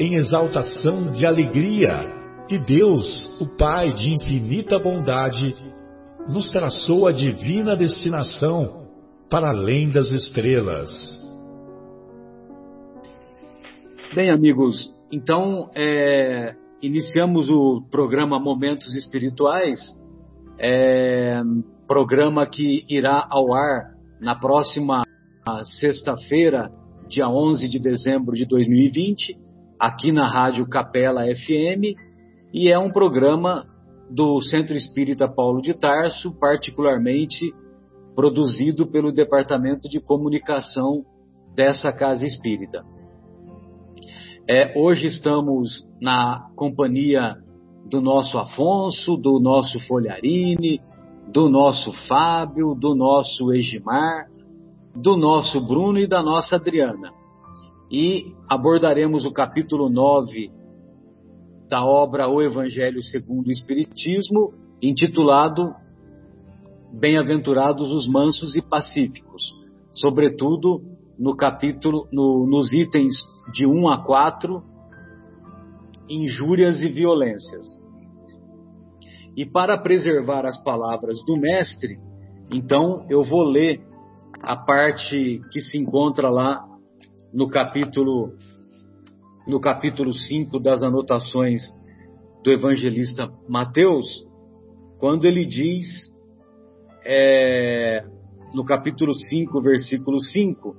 em exaltação de alegria que Deus, o Pai de infinita bondade, nos traçou a divina destinação para além das estrelas. Bem, amigos, então é, iniciamos o programa Momentos Espirituais, é, programa que irá ao ar na próxima sexta-feira, dia 11 de dezembro de 2020 aqui na Rádio Capela FM e é um programa do Centro Espírita Paulo de Tarso, particularmente produzido pelo Departamento de Comunicação dessa Casa Espírita. É, hoje estamos na companhia do nosso Afonso, do nosso Folharini, do nosso Fábio, do nosso Egimar, do nosso Bruno e da nossa Adriana e abordaremos o capítulo 9 da obra O Evangelho segundo o Espiritismo, intitulado Bem-aventurados os mansos e pacíficos, sobretudo no capítulo, no, nos itens de 1 a 4, injúrias e violências. E para preservar as palavras do mestre, então eu vou ler a parte que se encontra lá no capítulo no capítulo 5 das anotações do evangelista Mateus, quando ele diz é, no capítulo 5, versículo 5: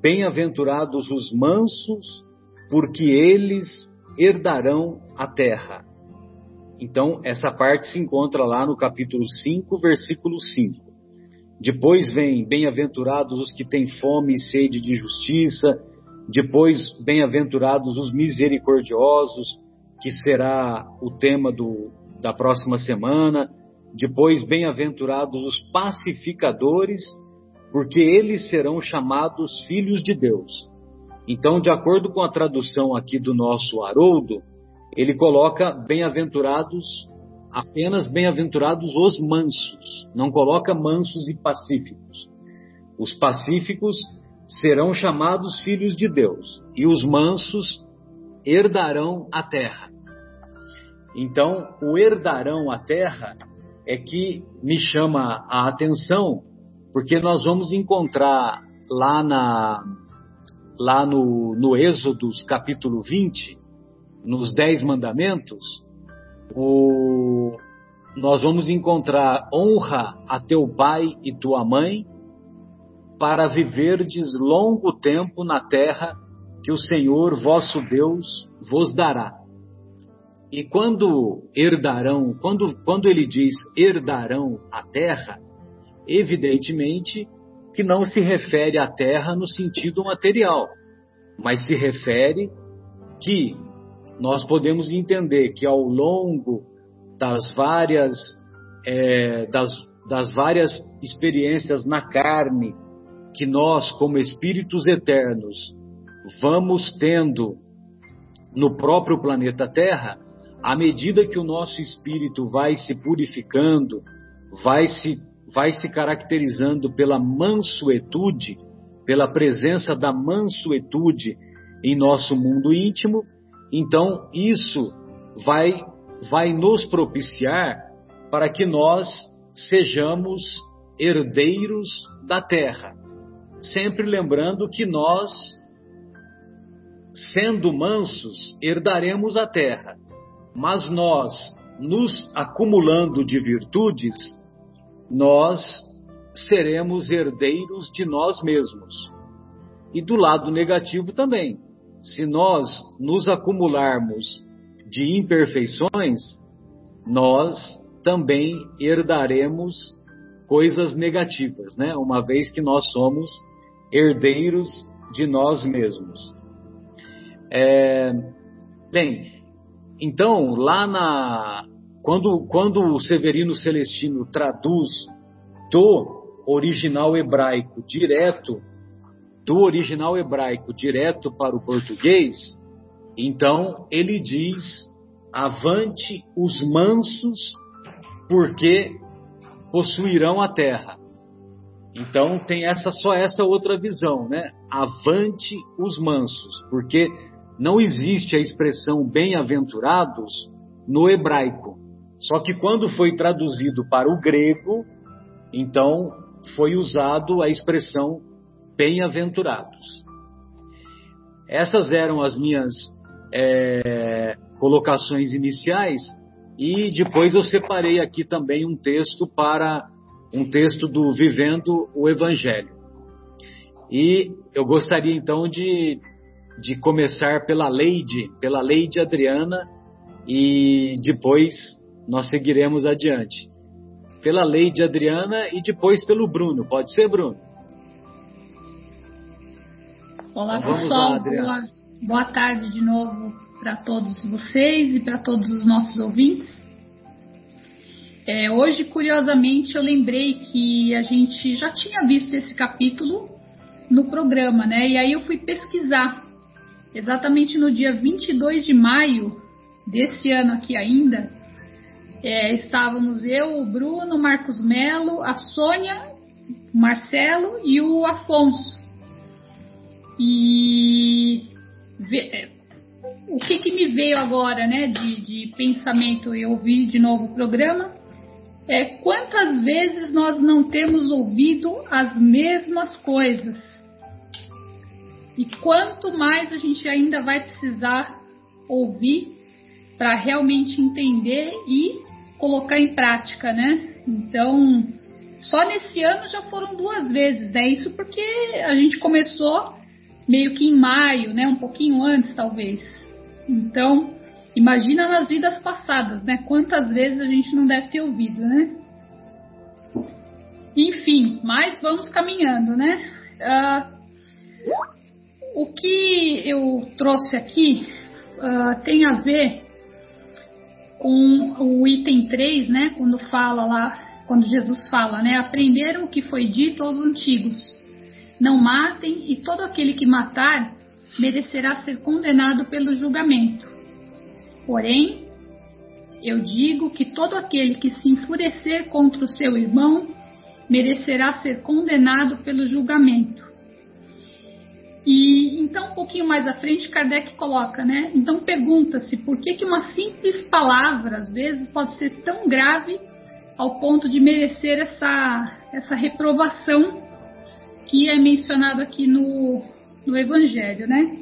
Bem-aventurados os mansos, porque eles herdarão a terra. Então, essa parte se encontra lá no capítulo 5, versículo 5. Depois vem bem-aventurados os que têm fome e sede de justiça. Depois, bem-aventurados os misericordiosos, que será o tema do, da próxima semana. Depois, bem-aventurados os pacificadores, porque eles serão chamados filhos de Deus. Então, de acordo com a tradução aqui do nosso Haroldo, ele coloca bem-aventurados apenas bem-aventurados os mansos, não coloca mansos e pacíficos. Os pacíficos serão chamados filhos de Deus e os mansos herdarão a terra. Então, o herdarão a terra é que me chama a atenção, porque nós vamos encontrar lá na lá no, no Êxodos capítulo 20, nos Dez Mandamentos, o, nós vamos encontrar honra a teu pai e tua mãe para viverdes longo tempo na terra que o Senhor vosso Deus vos dará. E quando herdarão, quando, quando ele diz herdarão a terra, evidentemente que não se refere à terra no sentido material, mas se refere que nós podemos entender que ao longo das várias, é, das, das várias experiências na carne que nós, como espíritos eternos, vamos tendo no próprio planeta Terra, à medida que o nosso espírito vai se purificando, vai se, vai se caracterizando pela mansuetude, pela presença da mansuetude em nosso mundo íntimo, então, isso vai, vai nos propiciar para que nós sejamos herdeiros da terra. Sempre lembrando que nós, sendo mansos, herdaremos a terra, mas nós, nos acumulando de virtudes, nós seremos herdeiros de nós mesmos. E do lado negativo também. Se nós nos acumularmos de imperfeições, nós também herdaremos coisas negativas, né? Uma vez que nós somos herdeiros de nós mesmos. É, bem, então lá na quando quando o Severino Celestino traduz do original hebraico direto do original hebraico direto para o português, então ele diz: avante os mansos, porque possuirão a terra. Então tem essa só essa outra visão, né? Avante os mansos, porque não existe a expressão bem-aventurados no hebraico. Só que quando foi traduzido para o grego, então foi usado a expressão bem-aventurados. Essas eram as minhas é, colocações iniciais e depois eu separei aqui também um texto para um texto do Vivendo o Evangelho. E eu gostaria então de, de começar pela Leide, pela Leide Adriana, e depois nós seguiremos adiante. Pela Leide Adriana e depois pelo Bruno. Pode ser, Bruno? Olá, então, pessoal. Lá, boa, boa tarde de novo para todos vocês e para todos os nossos ouvintes. É, hoje, curiosamente, eu lembrei que a gente já tinha visto esse capítulo no programa, né? E aí eu fui pesquisar. Exatamente no dia 22 de maio desse ano aqui ainda, é, estávamos eu, o Bruno, o Marcos Melo, a Sônia, o Marcelo e o Afonso. E é, o que, que me veio agora, né, de, de pensamento, eu ouvi de novo o programa, é quantas vezes nós não temos ouvido as mesmas coisas e quanto mais a gente ainda vai precisar ouvir para realmente entender e colocar em prática, né? Então, só nesse ano já foram duas vezes, né? Isso porque a gente começou meio que em maio, né? Um pouquinho antes, talvez. Então, imagina nas vidas passadas, né? Quantas vezes a gente não deve ter ouvido, né? Enfim, mas vamos caminhando, né? Uh, o que eu trouxe aqui uh, tem a ver com o item 3, né? Quando fala lá, quando Jesus fala, né? Aprenderam o que foi dito aos antigos não matem, e todo aquele que matar merecerá ser condenado pelo julgamento. Porém, eu digo que todo aquele que se enfurecer contra o seu irmão merecerá ser condenado pelo julgamento. E então, um pouquinho mais à frente, Kardec coloca, né? Então pergunta-se por que, que uma simples palavra, às vezes, pode ser tão grave ao ponto de merecer essa, essa reprovação que é mencionado aqui no, no Evangelho, né?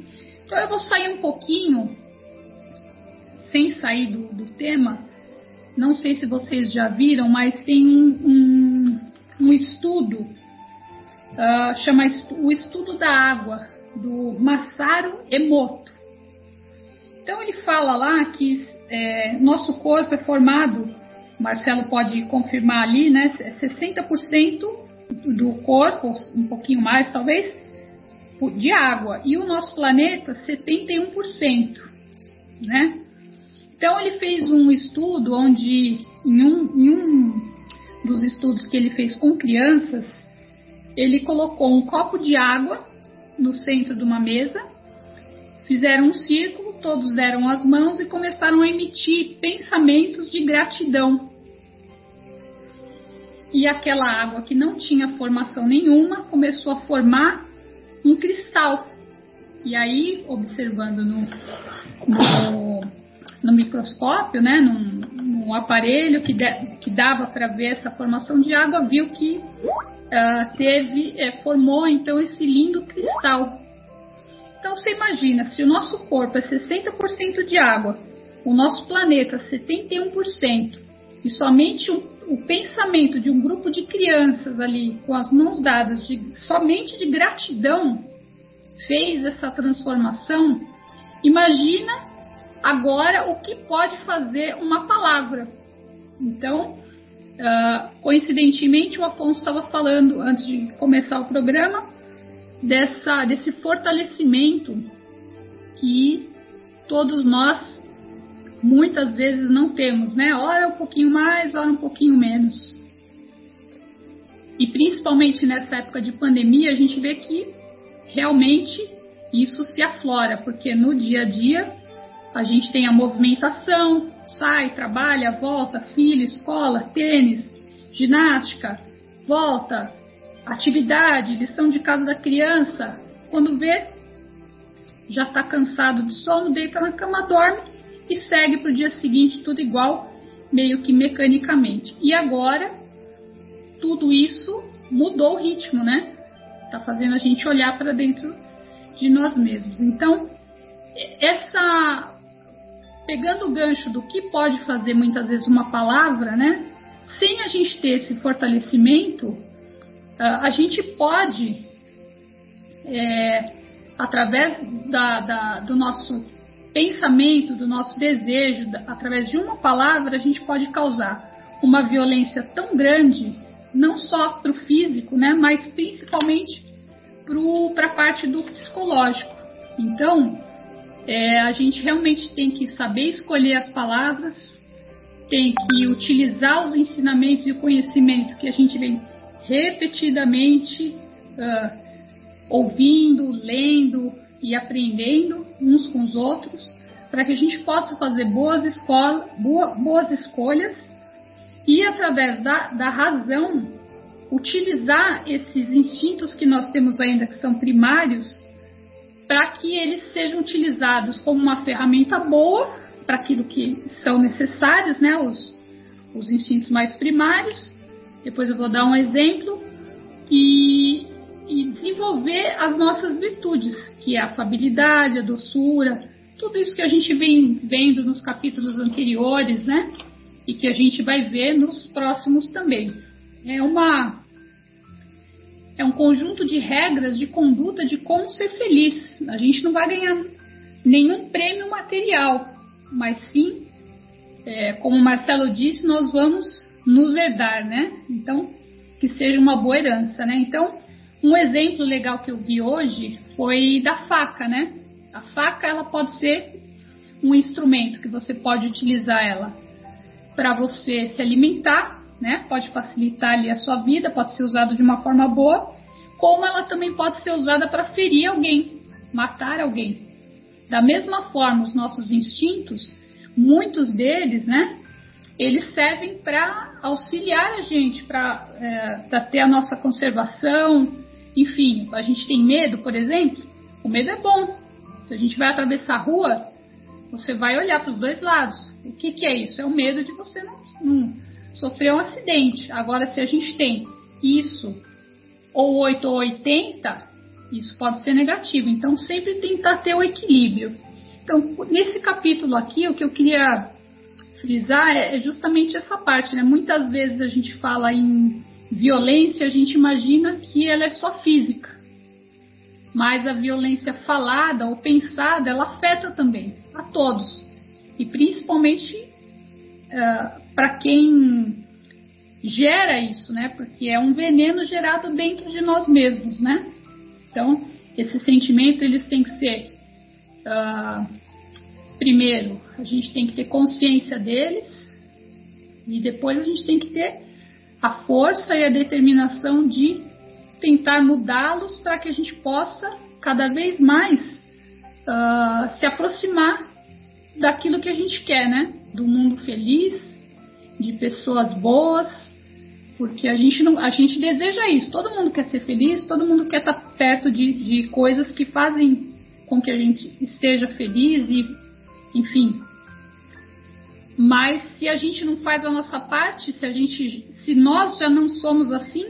Então eu vou sair um pouquinho, sem sair do, do tema, não sei se vocês já viram, mas tem um, um, um estudo, uh, chama o Estudo da Água, do Masaru Emoto. Então ele fala lá que é, nosso corpo é formado, Marcelo pode confirmar ali, né? 60% do corpo, um pouquinho mais talvez, de água. E o nosso planeta, 71%. Né? Então ele fez um estudo onde, em um, em um dos estudos que ele fez com crianças, ele colocou um copo de água no centro de uma mesa, fizeram um círculo, todos deram as mãos e começaram a emitir pensamentos de gratidão e aquela água que não tinha formação nenhuma começou a formar um cristal. E aí, observando no, no, no microscópio, né, num, aparelho que, de, que dava para ver essa formação de água, viu que uh, teve, é, formou então esse lindo cristal. Então você imagina, se o nosso corpo é 60% de água o nosso planeta 71% e somente um, o pensamento de um grupo de crianças ali com as mãos dadas, de, somente de gratidão, fez essa transformação, imagina agora o que pode fazer uma palavra. Então, uh, coincidentemente, o Afonso estava falando antes de começar o programa dessa, desse fortalecimento que todos nós muitas vezes não temos, né? Ora um pouquinho mais, ora um pouquinho menos. E principalmente nessa época de pandemia, a gente vê que realmente isso se aflora, porque no dia a dia a gente tem a movimentação, sai, trabalha, volta, filho, escola, tênis, ginástica, volta, atividade, lição de casa da criança. Quando vê, já está cansado de sono, deita na cama, dorme e segue para o dia seguinte tudo igual, meio que mecanicamente. E agora, tudo isso mudou o ritmo, né? Está fazendo a gente olhar para dentro de nós mesmos. Então, essa. Pegando o gancho do que pode fazer muitas vezes uma palavra, né? Sem a gente ter esse fortalecimento, a gente pode, é, através da, da, do nosso pensamento, do nosso desejo, através de uma palavra, a gente pode causar uma violência tão grande, não só para o físico, né, mas principalmente para a parte do psicológico. Então, é, a gente realmente tem que saber escolher as palavras, tem que utilizar os ensinamentos e o conhecimento que a gente vem repetidamente uh, ouvindo, lendo, e aprendendo uns com os outros, para que a gente possa fazer boas, escola, boa, boas escolhas e, através da, da razão, utilizar esses instintos que nós temos ainda, que são primários, para que eles sejam utilizados como uma ferramenta boa para aquilo que são necessários, né, os, os instintos mais primários. Depois eu vou dar um exemplo. E, e desenvolver as nossas virtudes, que é a afabilidade, a doçura, tudo isso que a gente vem vendo nos capítulos anteriores, né? E que a gente vai ver nos próximos também. É uma é um conjunto de regras de conduta de como ser feliz. A gente não vai ganhar nenhum prêmio material, mas sim, é, como Marcelo disse, nós vamos nos herdar, né? Então, que seja uma boa herança, né? Então, um exemplo legal que eu vi hoje foi da faca, né? A faca ela pode ser um instrumento que você pode utilizar ela para você se alimentar, né? Pode facilitar ali a sua vida, pode ser usado de uma forma boa, como ela também pode ser usada para ferir alguém, matar alguém. Da mesma forma, os nossos instintos, muitos deles, né? Eles servem para auxiliar a gente, para é, ter a nossa conservação, enfim, a gente tem medo, por exemplo, o medo é bom. Se a gente vai atravessar a rua, você vai olhar para os dois lados. O que, que, é isso? É o medo de você não, não sofrer um acidente. Agora, se a gente tem isso, ou 8 ou 80, isso pode ser negativo. Então, sempre tentar ter o equilíbrio. Então, nesse capítulo aqui, o que eu queria frisar é, é justamente essa parte, né? Muitas vezes a gente fala em violência, a gente imagina que ela é só física. Mas a violência falada ou pensada, ela afeta também a todos. E principalmente uh, para quem gera isso, né? Porque é um veneno gerado dentro de nós mesmos, né? Então, esses sentimentos, eles têm que ser... Uh, primeiro, a gente tem que ter consciência deles. E depois a gente tem que ter a força e a determinação de tentar mudá-los para que a gente possa cada vez mais uh, se aproximar daquilo que a gente quer, né? Do mundo feliz, de pessoas boas, porque a gente não, a gente deseja isso. Todo mundo quer ser feliz, todo mundo quer estar perto de, de coisas que fazem com que a gente esteja feliz e, enfim, mas se a gente não faz a nossa parte, se a gente, se nós já não somos assim,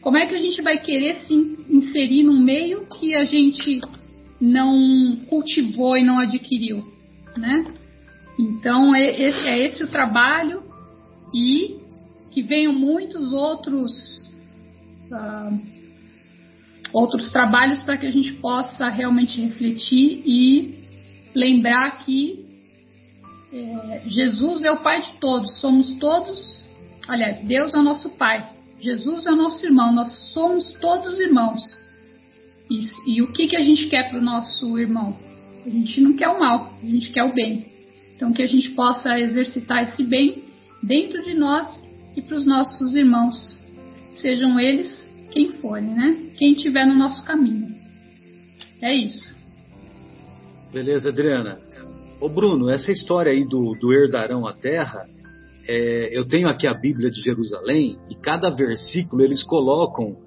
como é que a gente vai querer se inserir num meio que a gente não cultivou e não adquiriu, né? Então é esse, é esse o trabalho e que venham muitos outros uh, outros trabalhos para que a gente possa realmente refletir e lembrar que é, Jesus é o Pai de todos, somos todos, aliás, Deus é o nosso Pai, Jesus é o nosso irmão, nós somos todos irmãos. E, e o que, que a gente quer para o nosso irmão? A gente não quer o mal, a gente quer o bem. Então, que a gente possa exercitar esse bem dentro de nós e para os nossos irmãos, sejam eles quem forem, né? Quem estiver no nosso caminho. É isso. Beleza, Adriana. Ô Bruno, essa história aí do, do herdarão a terra, é, eu tenho aqui a Bíblia de Jerusalém e cada versículo eles colocam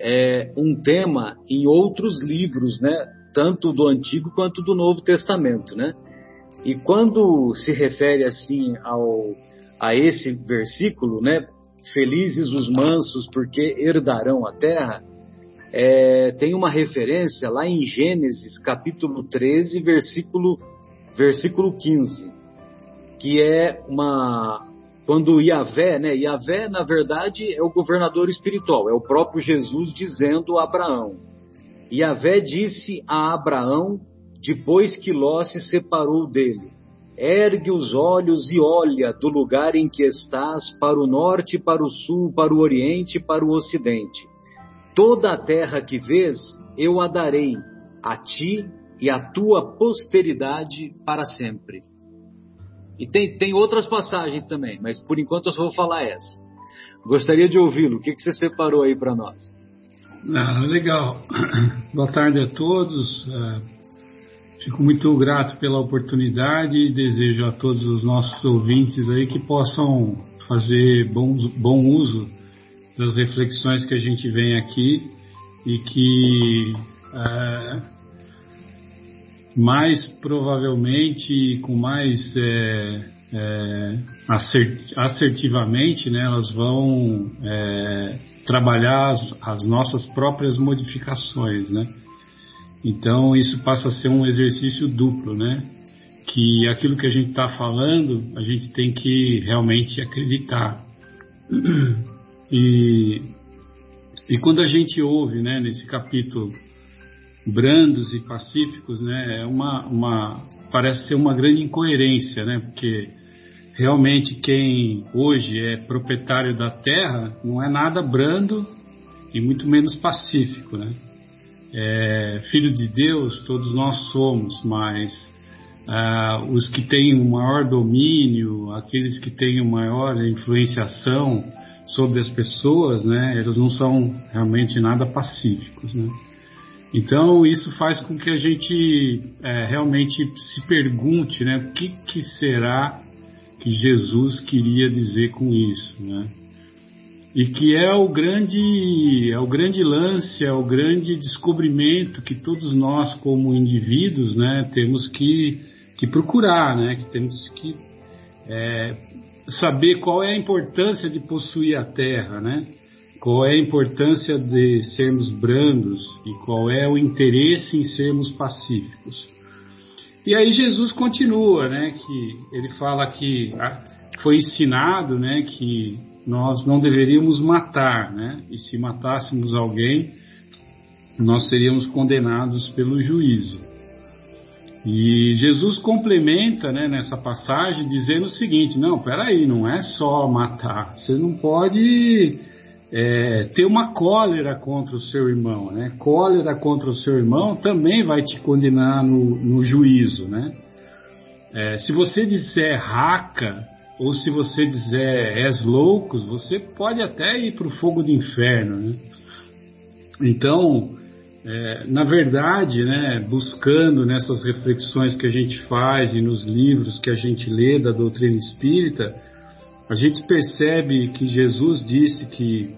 é, um tema em outros livros, né? Tanto do Antigo quanto do Novo Testamento, né? E quando se refere assim ao, a esse versículo, né? Felizes os mansos, porque herdarão a terra. É, tem uma referência lá em Gênesis, capítulo 13, versículo, versículo 15, que é uma. Quando Yahvé, né? Yahvé, na verdade, é o governador espiritual, é o próprio Jesus dizendo a Abraão. Yahvé disse a Abraão, depois que Ló se separou dele: Ergue os olhos e olha do lugar em que estás para o norte, para o sul, para o oriente para o ocidente. Toda a terra que vês, eu a darei a ti e à tua posteridade para sempre. E tem, tem outras passagens também, mas por enquanto eu só vou falar essa. Gostaria de ouvi-lo. O que, que você separou aí para nós? Ah, legal. Boa tarde a todos. Uh Fico muito grato pela oportunidade e desejo a todos os nossos ouvintes aí que possam fazer bom, bom uso das reflexões que a gente vem aqui e que é, mais provavelmente com mais é, é, assertivamente né, elas vão é, trabalhar as, as nossas próprias modificações, né? Então isso passa a ser um exercício duplo, né? Que aquilo que a gente está falando, a gente tem que realmente acreditar. E, e quando a gente ouve, né, nesse capítulo, brandos e pacíficos, né, é uma, uma, parece ser uma grande incoerência, né? Porque realmente quem hoje é proprietário da terra não é nada brando e muito menos pacífico, né? é, filho de Deus, todos nós somos, mas ah, os que têm o maior domínio, aqueles que têm o maior influenciação sobre as pessoas, né, eles não são realmente nada pacíficos, né? Então isso faz com que a gente é, realmente se pergunte, né, o que, que será que Jesus queria dizer com isso, né? e que é o grande é o grande lance, é o grande descobrimento que todos nós como indivíduos, né, temos que, que procurar, né, que temos que é, saber qual é a importância de possuir a terra, né, qual é a importância de sermos brandos e qual é o interesse em sermos pacíficos. E aí Jesus continua, né, que ele fala que foi ensinado, né, que nós não deveríamos matar, né? E se matássemos alguém, nós seríamos condenados pelo juízo. E Jesus complementa né, nessa passagem dizendo o seguinte: não, peraí, não é só matar, você não pode é, ter uma cólera contra o seu irmão, né? Cólera contra o seu irmão também vai te condenar no, no juízo, né? É, se você disser raca ou se você dizer és loucos, você pode até ir para o fogo do inferno. Né? Então, é, na verdade, né, buscando nessas reflexões que a gente faz e nos livros que a gente lê da doutrina espírita, a gente percebe que Jesus disse que,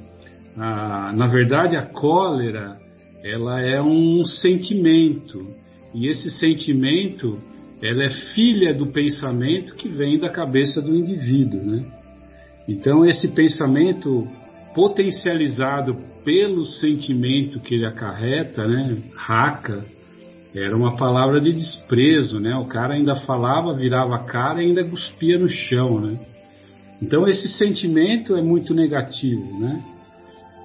a, na verdade, a cólera ela é um sentimento e esse sentimento ela é filha do pensamento que vem da cabeça do indivíduo, né? Então esse pensamento potencializado pelo sentimento que ele acarreta, né, raca, Era uma palavra de desprezo, né? O cara ainda falava, virava a cara e ainda cuspia no chão, né? Então esse sentimento é muito negativo, né?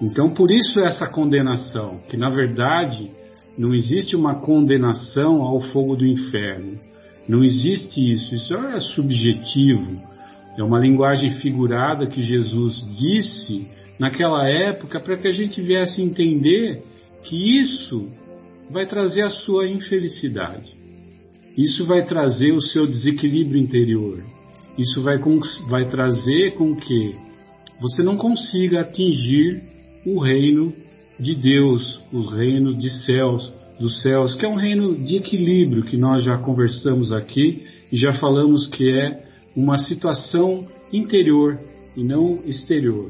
Então por isso essa condenação, que na verdade não existe uma condenação ao fogo do inferno. Não existe isso, isso é subjetivo. É uma linguagem figurada que Jesus disse naquela época para que a gente viesse entender que isso vai trazer a sua infelicidade. Isso vai trazer o seu desequilíbrio interior. Isso vai, vai trazer com que você não consiga atingir o reino de Deus, o reino de céus, dos céus, que é um reino de equilíbrio que nós já conversamos aqui e já falamos que é uma situação interior e não exterior.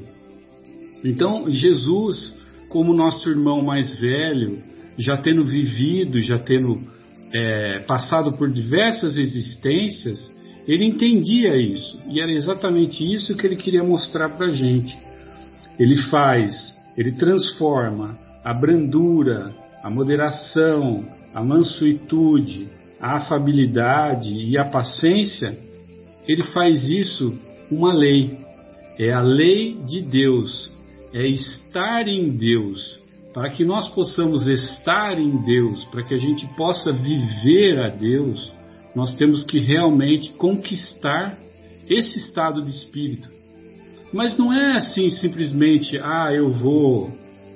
Então, Jesus, como nosso irmão mais velho, já tendo vivido, já tendo é, passado por diversas existências, ele entendia isso e era exatamente isso que ele queria mostrar para a gente. Ele faz, ele transforma a brandura, a moderação, a mansuetude, a afabilidade e a paciência. Ele faz isso uma lei. É a lei de Deus, é estar em Deus, para que nós possamos estar em Deus, para que a gente possa viver a Deus, nós temos que realmente conquistar esse estado de espírito. Mas não é assim simplesmente, ah, eu vou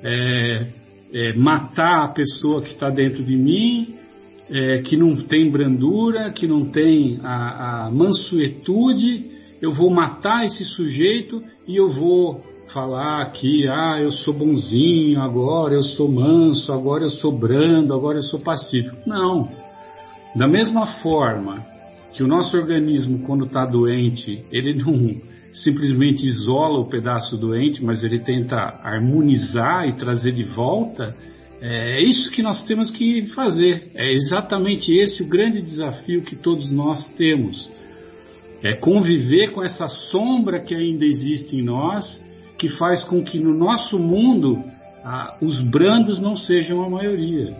é, é, matar a pessoa que está dentro de mim, é, que não tem brandura, que não tem a, a mansuetude, eu vou matar esse sujeito e eu vou falar que, ah, eu sou bonzinho, agora eu sou manso, agora eu sou brando, agora eu sou pacífico. Não. Da mesma forma que o nosso organismo, quando está doente, ele não simplesmente isola o pedaço doente, mas ele tenta harmonizar e trazer de volta. É isso que nós temos que fazer. É exatamente esse o grande desafio que todos nós temos. É conviver com essa sombra que ainda existe em nós que faz com que no nosso mundo ah, os brandos não sejam a maioria,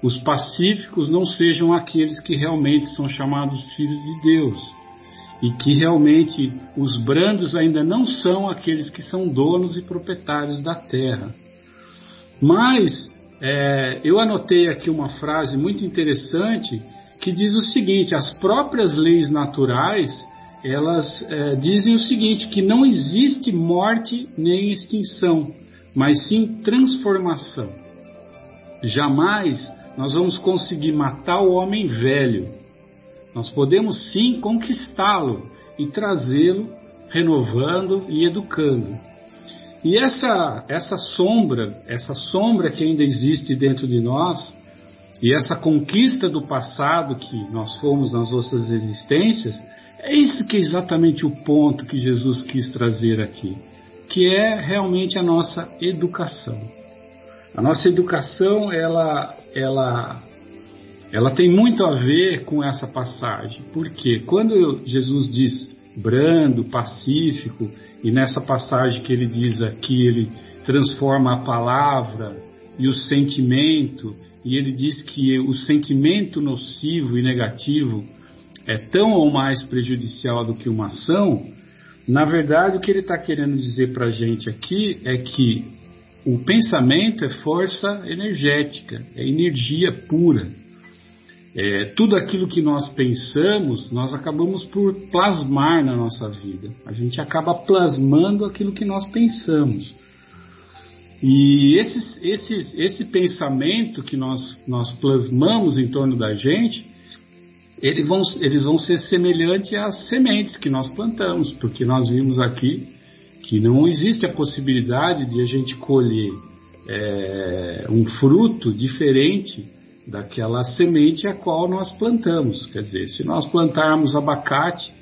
os pacíficos não sejam aqueles que realmente são chamados filhos de Deus, e que realmente os brandos ainda não são aqueles que são donos e proprietários da terra. Mas é, eu anotei aqui uma frase muito interessante que diz o seguinte: as próprias leis naturais elas é, dizem o seguinte: que não existe morte nem extinção, mas sim transformação. Jamais nós vamos conseguir matar o homem velho. Nós podemos sim conquistá-lo e trazê-lo renovando e educando. E essa essa sombra, essa sombra que ainda existe dentro de nós, e essa conquista do passado que nós fomos nas nossas existências, é isso que é exatamente o ponto que Jesus quis trazer aqui, que é realmente a nossa educação. A nossa educação, ela, ela, ela tem muito a ver com essa passagem, porque quando Jesus diz brando, pacífico, e nessa passagem que ele diz aqui, ele transforma a palavra e o sentimento, e ele diz que o sentimento nocivo e negativo é tão ou mais prejudicial do que uma ação, na verdade o que ele está querendo dizer para a gente aqui é que o pensamento é força energética, é energia pura. É, tudo aquilo que nós pensamos, nós acabamos por plasmar na nossa vida. A gente acaba plasmando aquilo que nós pensamos. E esses, esses, esse pensamento que nós, nós plasmamos em torno da gente, eles vão, eles vão ser semelhantes às sementes que nós plantamos, porque nós vimos aqui que não existe a possibilidade de a gente colher é, um fruto diferente daquela semente a qual nós plantamos. Quer dizer, se nós plantarmos abacate,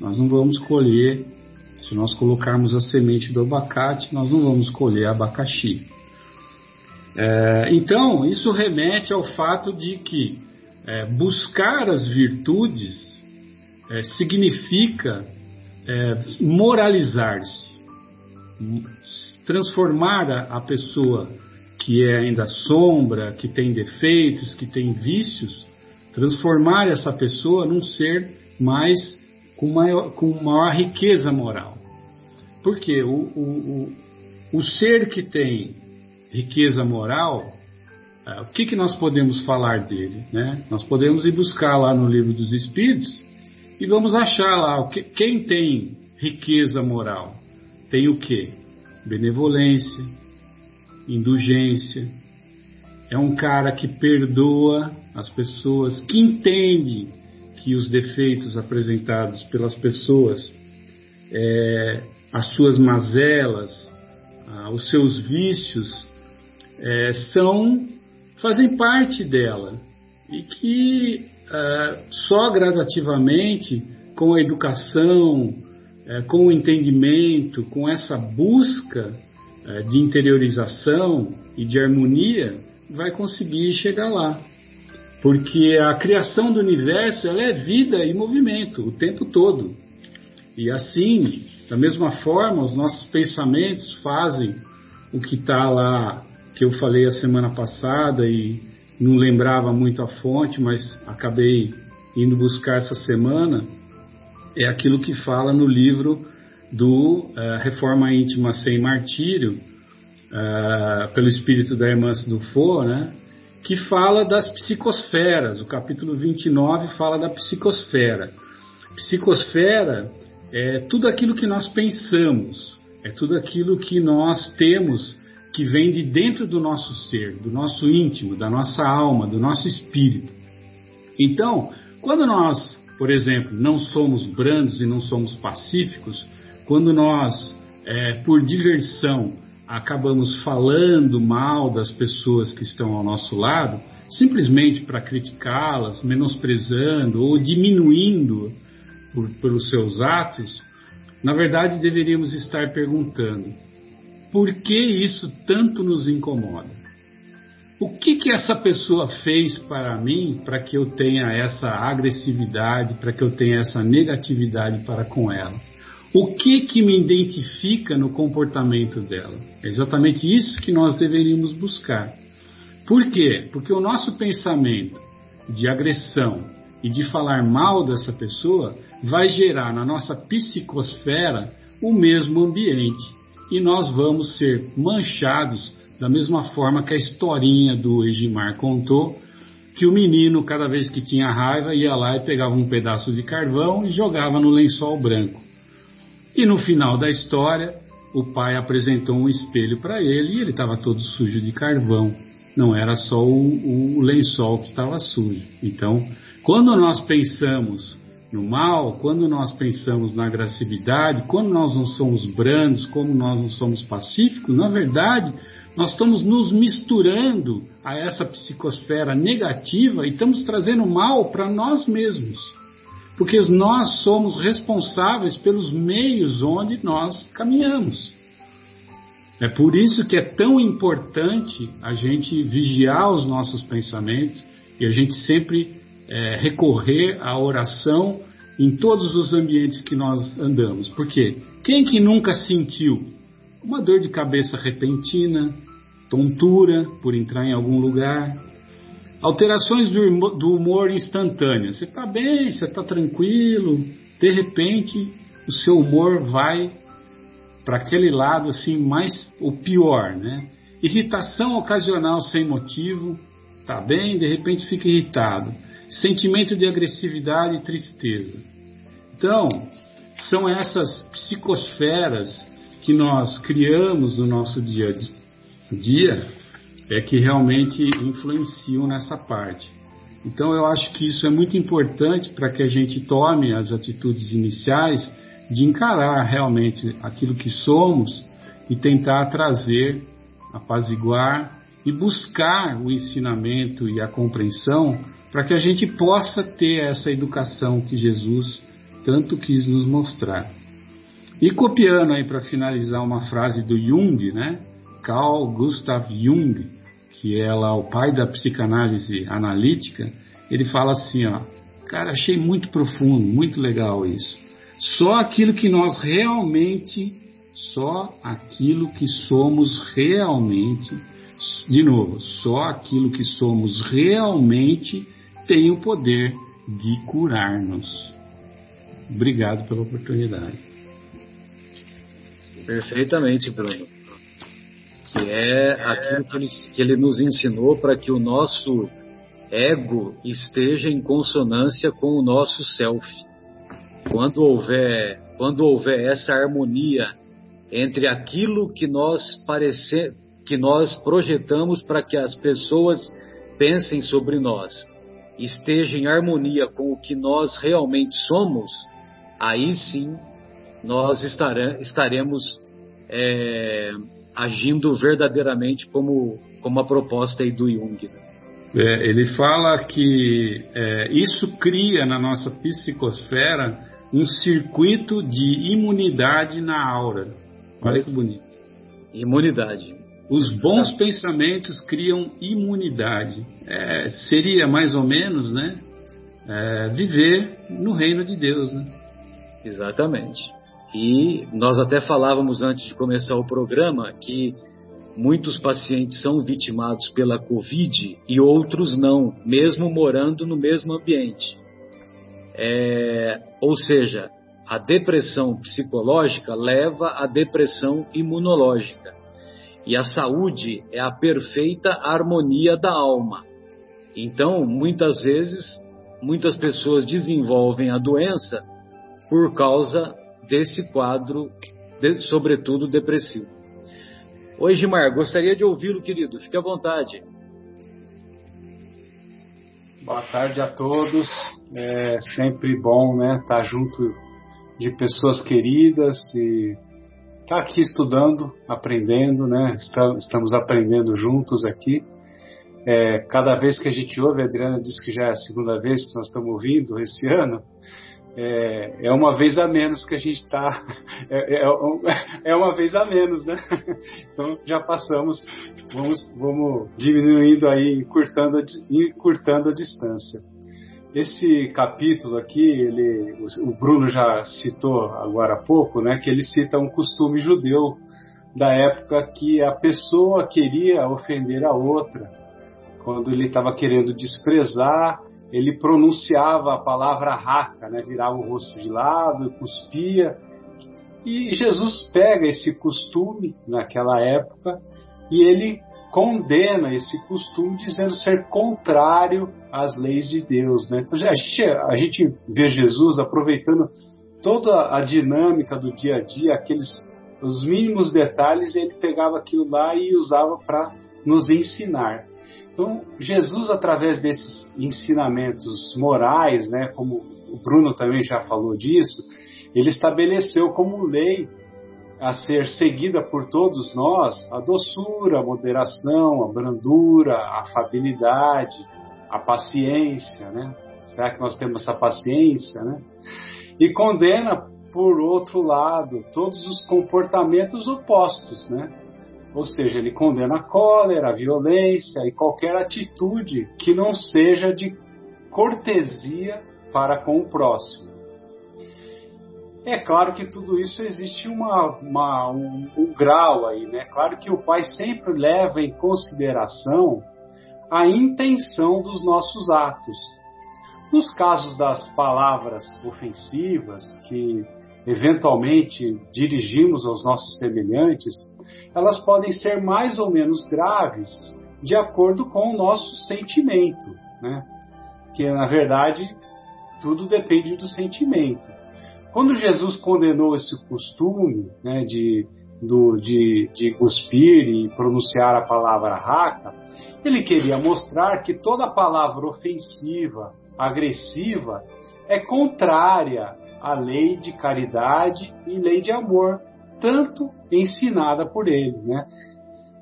nós não vamos colher, se nós colocarmos a semente do abacate, nós não vamos colher abacaxi. É, então, isso remete ao fato de que é, buscar as virtudes é, significa é, moralizar-se, transformar a, a pessoa que é ainda sombra, que tem defeitos, que tem vícios, transformar essa pessoa num ser mais com maior, com maior riqueza moral. Porque o, o, o, o ser que tem riqueza moral, é, o que, que nós podemos falar dele? Né? Nós podemos ir buscar lá no livro dos Espíritos e vamos achar lá que, quem tem riqueza moral tem o que? Benevolência, indulgência. É um cara que perdoa as pessoas, que entende que os defeitos apresentados pelas pessoas, é, as suas mazelas, ah, os seus vícios, é, são fazem parte dela e que ah, só gradativamente, com a educação, é, com o entendimento, com essa busca de interiorização e de harmonia, vai conseguir chegar lá. Porque a criação do universo ela é vida e movimento o tempo todo. E assim, da mesma forma, os nossos pensamentos fazem o que está lá, que eu falei a semana passada e não lembrava muito a fonte, mas acabei indo buscar essa semana, é aquilo que fala no livro do uh, Reforma Íntima Sem Martírio, uh, pelo espírito da irmã Dufo, né? que fala das psicosferas. O capítulo 29 fala da psicosfera. Psicosfera é tudo aquilo que nós pensamos, é tudo aquilo que nós temos que vem de dentro do nosso ser, do nosso íntimo, da nossa alma, do nosso espírito. Então, quando nós, por exemplo, não somos brandos e não somos pacíficos, quando nós, é, por diversão, acabamos falando mal das pessoas que estão ao nosso lado, simplesmente para criticá-las, menosprezando ou diminuindo por, pelos seus atos, na verdade deveríamos estar perguntando: por que isso tanto nos incomoda? O que que essa pessoa fez para mim para que eu tenha essa agressividade, para que eu tenha essa negatividade para com ela? O que que me identifica no comportamento dela? É exatamente isso que nós deveríamos buscar. Por quê? Porque o nosso pensamento de agressão e de falar mal dessa pessoa vai gerar na nossa psicosfera o mesmo ambiente e nós vamos ser manchados da mesma forma que a historinha do Egimar contou, que o menino, cada vez que tinha raiva, ia lá e pegava um pedaço de carvão e jogava no lençol branco. E no final da história, o pai apresentou um espelho para ele e ele estava todo sujo de carvão. Não era só o, o lençol que estava sujo. Então, quando nós pensamos no mal, quando nós pensamos na agressividade, quando nós não somos brandos, como nós não somos pacíficos, na verdade, nós estamos nos misturando a essa psicosfera negativa e estamos trazendo mal para nós mesmos porque nós somos responsáveis pelos meios onde nós caminhamos. É por isso que é tão importante a gente vigiar os nossos pensamentos e a gente sempre é, recorrer à oração em todos os ambientes que nós andamos. Porque quem que nunca sentiu uma dor de cabeça repentina, tontura por entrar em algum lugar, Alterações do humor instantâneo. Você está bem, você está tranquilo, de repente o seu humor vai para aquele lado assim mais o pior, né? Irritação ocasional sem motivo, tá bem, de repente fica irritado. Sentimento de agressividade e tristeza. Então, são essas psicosferas que nós criamos no nosso dia a dia é que realmente influenciam nessa parte. Então eu acho que isso é muito importante para que a gente tome as atitudes iniciais de encarar realmente aquilo que somos e tentar trazer, apaziguar e buscar o ensinamento e a compreensão para que a gente possa ter essa educação que Jesus tanto quis nos mostrar. E copiando aí para finalizar uma frase do Jung, né? Carl Gustav Jung, que é lá o pai da psicanálise analítica, ele fala assim, ó, cara, achei muito profundo, muito legal isso. Só aquilo que nós realmente, só aquilo que somos realmente, De novo, só aquilo que somos realmente tem o poder de curar-nos. Obrigado pela oportunidade. Perfeitamente, Bruno. Que é aquilo que ele, que ele nos ensinou para que o nosso ego esteja em consonância com o nosso self. Quando houver, quando houver essa harmonia entre aquilo que nós parece, que nós projetamos para que as pessoas pensem sobre nós, esteja em harmonia com o que nós realmente somos, aí sim nós estaremos é, agindo verdadeiramente como, como a proposta aí do Jung. Né? É, ele fala que é, isso cria na nossa psicosfera um circuito de imunidade na aura. Olha que bonito. Imunidade. Os bons pensamentos criam imunidade. É, seria mais ou menos, né? É, viver no reino de Deus, né? Exatamente. E nós até falávamos antes de começar o programa que muitos pacientes são vitimados pela Covid e outros não, mesmo morando no mesmo ambiente. É, ou seja, a depressão psicológica leva à depressão imunológica. E a saúde é a perfeita harmonia da alma. Então, muitas vezes, muitas pessoas desenvolvem a doença por causa desse quadro, de, sobretudo depressivo. Oi, Gimar, gostaria de ouvi-lo, querido. Fique à vontade. Boa tarde a todos. É sempre bom, né, estar junto de pessoas queridas e estar aqui estudando, aprendendo, né? Estamos aprendendo juntos aqui. É, cada vez que a gente ouve, a Adriana disse que já é a segunda vez que nós estamos ouvindo esse ano, é, é uma vez a menos que a gente está. É, é, é, uma vez a menos, né? Então já passamos, vamos, vamos diminuindo aí, encurtando, encurtando a distância. Esse capítulo aqui, ele, o Bruno já citou agora há pouco, né, que ele cita um costume judeu da época que a pessoa queria ofender a outra. Quando ele estava querendo desprezar ele pronunciava a palavra raca, né? virava o rosto de lado, cuspia. E Jesus pega esse costume naquela época e ele condena esse costume dizendo ser contrário às leis de Deus. Né? Então a gente, a gente vê Jesus aproveitando toda a dinâmica do dia a dia, aqueles os mínimos detalhes, ele pegava aquilo lá e usava para nos ensinar. Então, Jesus, através desses ensinamentos morais, né, como o Bruno também já falou disso, ele estabeleceu como lei a ser seguida por todos nós a doçura, a moderação, a brandura, a afabilidade, a paciência, né? Será que nós temos essa paciência, né? E condena, por outro lado, todos os comportamentos opostos, né? Ou seja, ele condena a cólera, a violência e qualquer atitude que não seja de cortesia para com o próximo. É claro que tudo isso existe uma, uma, um, um grau aí, né? Claro que o pai sempre leva em consideração a intenção dos nossos atos. Nos casos das palavras ofensivas que eventualmente dirigimos aos nossos semelhantes, elas podem ser mais ou menos graves de acordo com o nosso sentimento, né? Que na verdade tudo depende do sentimento. Quando Jesus condenou esse costume né, de, do, de, de cuspir e pronunciar a palavra raca, ele queria mostrar que toda palavra ofensiva, agressiva, é contrária a lei de caridade e lei de amor, tanto ensinada por ele. Né?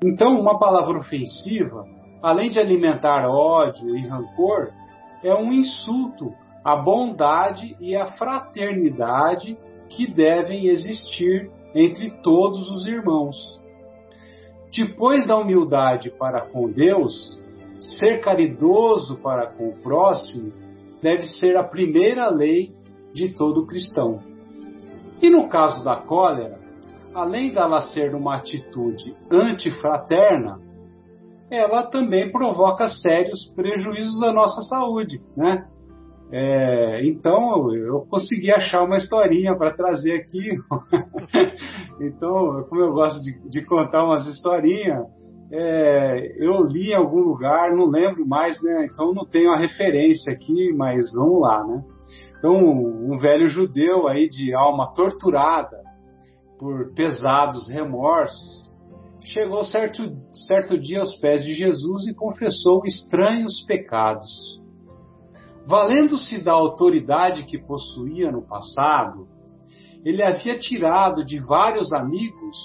Então, uma palavra ofensiva, além de alimentar ódio e rancor, é um insulto à bondade e à fraternidade que devem existir entre todos os irmãos. Depois da humildade para com Deus, ser caridoso para com o próximo deve ser a primeira lei de todo cristão. E no caso da cólera, além dela ser uma atitude antifraterna, ela também provoca sérios prejuízos à nossa saúde, né? É, então eu consegui achar uma historinha para trazer aqui. então, como eu gosto de, de contar umas historinhas, é, eu li em algum lugar, não lembro mais, né? Então não tenho a referência aqui, mas vamos lá, né? Então, um velho judeu aí de alma torturada por pesados remorsos, chegou certo, certo dia aos pés de Jesus e confessou estranhos pecados. Valendo-se da autoridade que possuía no passado, ele havia tirado de vários amigos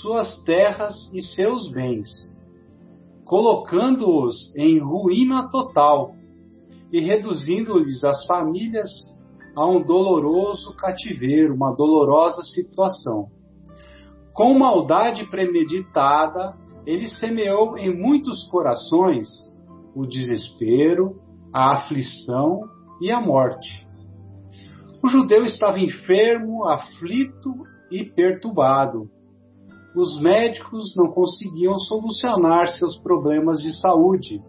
suas terras e seus bens, colocando-os em ruína total e reduzindo-lhes as famílias a um doloroso cativeiro, uma dolorosa situação. Com maldade premeditada, ele semeou em muitos corações o desespero, a aflição e a morte. O judeu estava enfermo, aflito e perturbado. Os médicos não conseguiam solucionar seus problemas de saúde,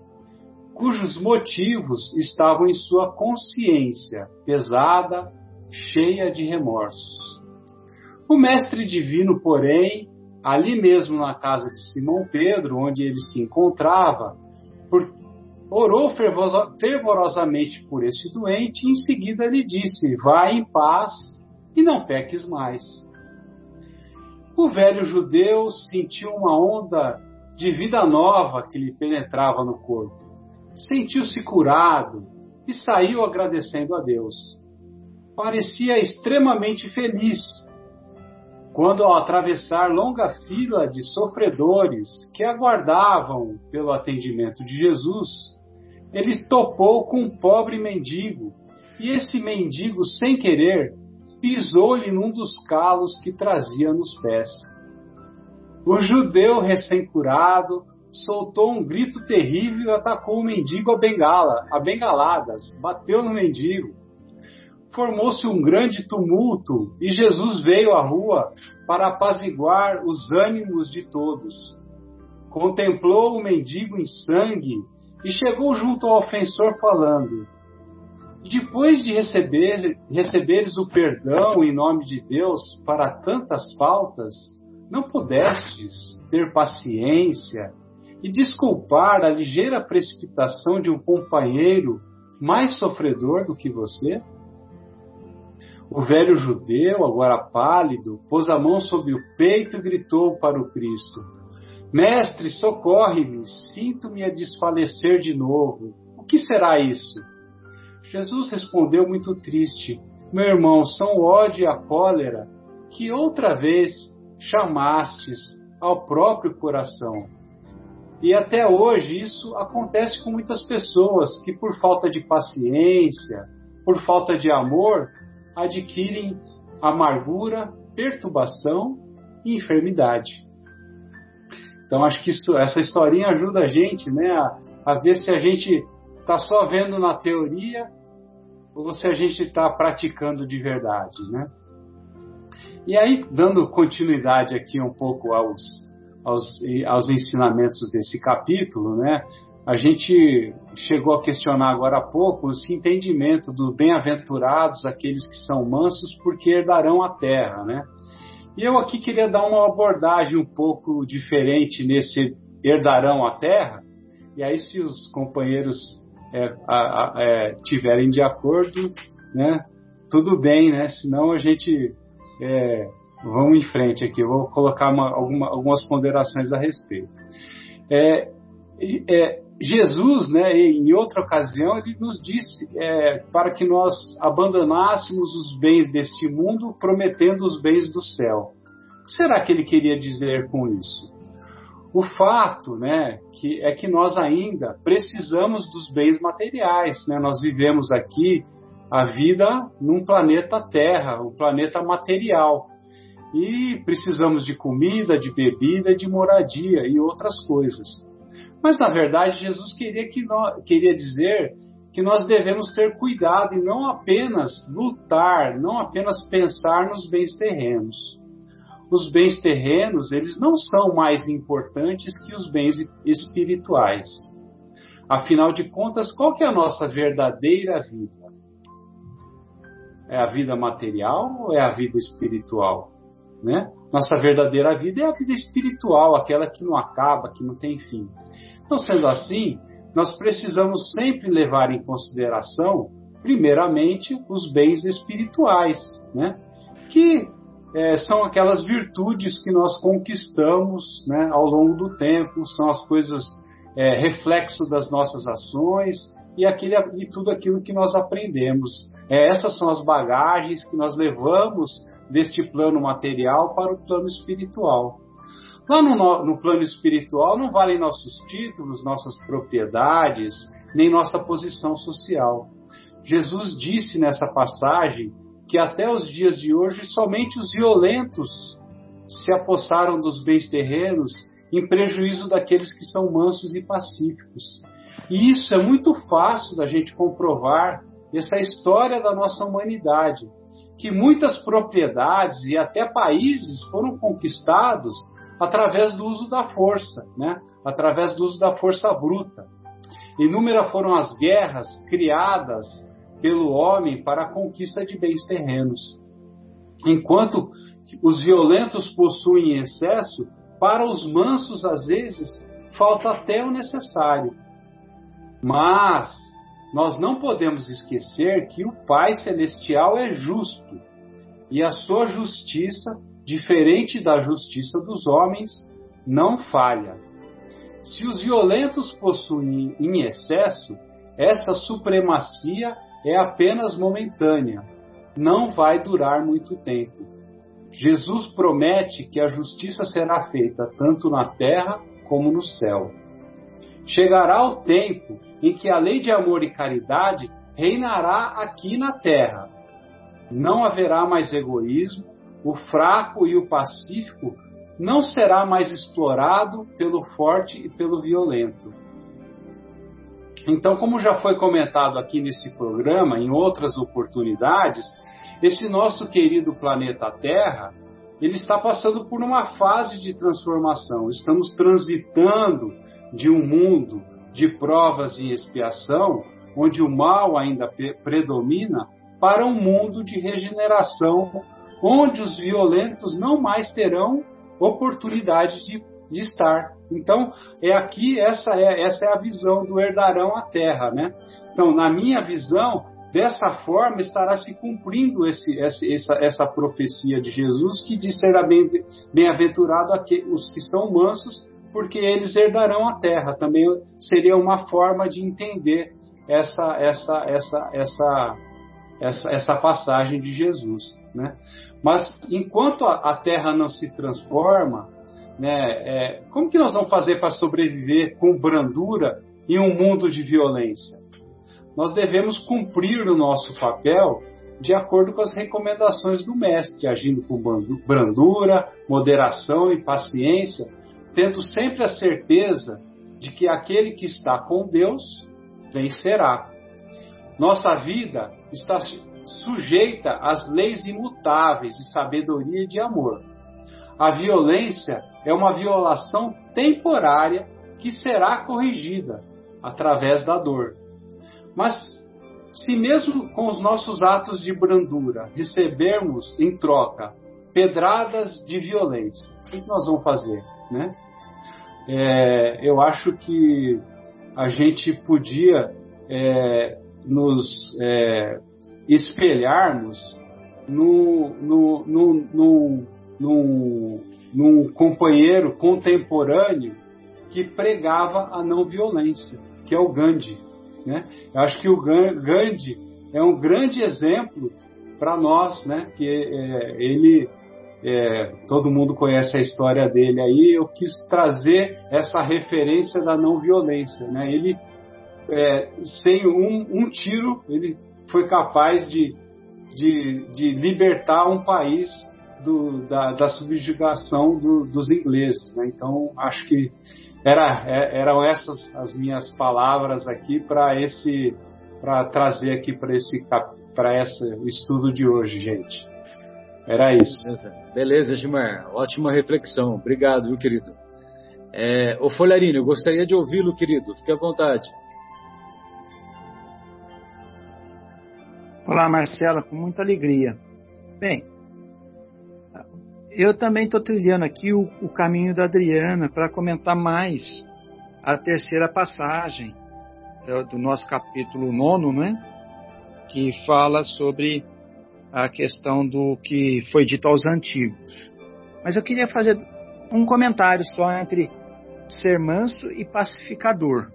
cujos motivos estavam em sua consciência pesada, cheia de remorsos. O Mestre Divino, porém, ali mesmo na casa de Simão Pedro, onde ele se encontrava, por, orou fervorosamente por esse doente e em seguida lhe disse: Vai em paz e não peques mais. O velho judeu sentiu uma onda de vida nova que lhe penetrava no corpo. Sentiu-se curado e saiu agradecendo a Deus. Parecia extremamente feliz quando, ao atravessar longa fila de sofredores que aguardavam pelo atendimento de Jesus, ele topou com um pobre mendigo, e esse mendigo, sem querer, pisou-lhe num dos calos que trazia nos pés. O judeu recém-curado soltou um grito terrível e atacou o mendigo a bengala, a bengaladas, bateu no mendigo formou-se um grande tumulto e Jesus veio à rua para apaziguar os ânimos de todos. Contemplou o mendigo em sangue e chegou junto ao ofensor, falando: Depois de receber, receberes o perdão em nome de Deus para tantas faltas, não pudestes ter paciência e desculpar a ligeira precipitação de um companheiro mais sofredor do que você? O velho judeu, agora pálido, pôs a mão sobre o peito e gritou para o Cristo: Mestre, socorre-me, sinto-me a desfalecer de novo. O que será isso? Jesus respondeu muito triste: Meu irmão, são o ódio e a cólera que outra vez chamastes ao próprio coração. E até hoje isso acontece com muitas pessoas que, por falta de paciência, por falta de amor, adquirem amargura, perturbação e enfermidade. Então acho que isso, essa historinha ajuda a gente, né, a, a ver se a gente está só vendo na teoria ou se a gente está praticando de verdade, né? E aí, dando continuidade aqui um pouco aos, aos, aos ensinamentos desse capítulo, né? a gente chegou a questionar agora há pouco esse entendimento do bem-aventurados aqueles que são mansos porque herdarão a terra, né? E eu aqui queria dar uma abordagem um pouco diferente nesse herdarão a terra, e aí se os companheiros é, a, a, é, tiverem de acordo, né? Tudo bem, né? Senão a gente é, vamos em frente aqui. Eu vou colocar uma, alguma, algumas ponderações a respeito. É, é, Jesus, né, em outra ocasião, ele nos disse é, para que nós abandonássemos os bens deste mundo, prometendo os bens do céu. O que será que ele queria dizer com isso? O fato, né, que é que nós ainda precisamos dos bens materiais, né? Nós vivemos aqui a vida num planeta Terra, um planeta material. E precisamos de comida, de bebida, de moradia e outras coisas. Mas na verdade Jesus queria, que nós, queria dizer que nós devemos ter cuidado e não apenas lutar, não apenas pensar nos bens terrenos. os bens terrenos, eles não são mais importantes que os bens espirituais. Afinal de contas, qual que é a nossa verdadeira vida? É a vida material ou é a vida espiritual? Né? Nossa verdadeira vida é a vida espiritual, aquela que não acaba, que não tem fim. Então, sendo assim, nós precisamos sempre levar em consideração, primeiramente, os bens espirituais, né? que é, são aquelas virtudes que nós conquistamos né, ao longo do tempo, são as coisas é, reflexo das nossas ações e, aquele, e tudo aquilo que nós aprendemos. É, essas são as bagagens que nós levamos deste plano material para o plano espiritual. Lá no, no plano espiritual não valem nossos títulos, nossas propriedades, nem nossa posição social. Jesus disse nessa passagem que até os dias de hoje somente os violentos se apossaram dos bens terrenos em prejuízo daqueles que são mansos e pacíficos. E isso é muito fácil da gente comprovar essa história da nossa humanidade, que muitas propriedades e até países foram conquistados através do uso da força, né? através do uso da força bruta. Inúmeras foram as guerras criadas pelo homem para a conquista de bens terrenos. Enquanto os violentos possuem excesso, para os mansos, às vezes, falta até o necessário. Mas nós não podemos esquecer que o Pai Celestial é justo e a sua justiça, diferente da justiça dos homens, não falha. Se os violentos possuem em excesso, essa supremacia é apenas momentânea, não vai durar muito tempo. Jesus promete que a justiça será feita tanto na terra como no céu. Chegará o tempo em que a lei de amor e caridade reinará aqui na terra. Não haverá mais egoísmo, o fraco e o pacífico não será mais explorado pelo forte e pelo violento. Então, como já foi comentado aqui nesse programa, em outras oportunidades, esse nosso querido planeta Terra, ele está passando por uma fase de transformação. Estamos transitando de um mundo de provas e expiação, onde o mal ainda predomina, para um mundo de regeneração, onde os violentos não mais terão oportunidade de de estar. Então, é aqui, essa é, essa é a visão do herdarão à terra, né? Então, na minha visão, dessa forma estará se cumprindo esse, essa, essa profecia de Jesus que diz será bem-aventurado bem os que são mansos, porque eles herdarão a terra. Também seria uma forma de entender essa, essa, essa, essa, essa, essa passagem de Jesus. Né? Mas enquanto a terra não se transforma, né? É, como que nós vamos fazer para sobreviver com brandura em um mundo de violência? Nós devemos cumprir o nosso papel de acordo com as recomendações do Mestre, agindo com brandura, moderação e paciência, tendo sempre a certeza de que aquele que está com Deus vencerá. Nossa vida está sujeita às leis imutáveis de sabedoria e de amor. A violência é uma violação temporária que será corrigida através da dor. Mas se mesmo com os nossos atos de brandura recebermos em troca pedradas de violência, o que nós vamos fazer, né? É, eu acho que a gente podia é, nos é, espelharmos no, no, no, no, no num companheiro contemporâneo que pregava a não violência, que é o Gandhi. Né? Eu acho que o Gandhi é um grande exemplo para nós, né? que é, ele é, todo mundo conhece a história dele aí. Eu quis trazer essa referência da não violência. Né? Ele, é, sem um, um, tiro, ele foi capaz de, de, de libertar um país do, da, da, subjugação do, dos ingleses. Né? Então, acho que era, é, eram essas as minhas palavras aqui para esse para trazer aqui para esse para esse estudo de hoje, gente. Era isso. Beleza, Gilmar. Ótima reflexão. Obrigado, viu, querido? É, o Folharino, eu gostaria de ouvi-lo, querido. Fique à vontade. Olá, Marcela, com muita alegria. Bem, eu também estou trilhando aqui o, o, caminho da Adriana para comentar mais a terceira passagem do, do nosso capítulo nono, né? Que fala sobre a questão do que foi dito aos antigos. Mas eu queria fazer um comentário só entre ser manso e pacificador.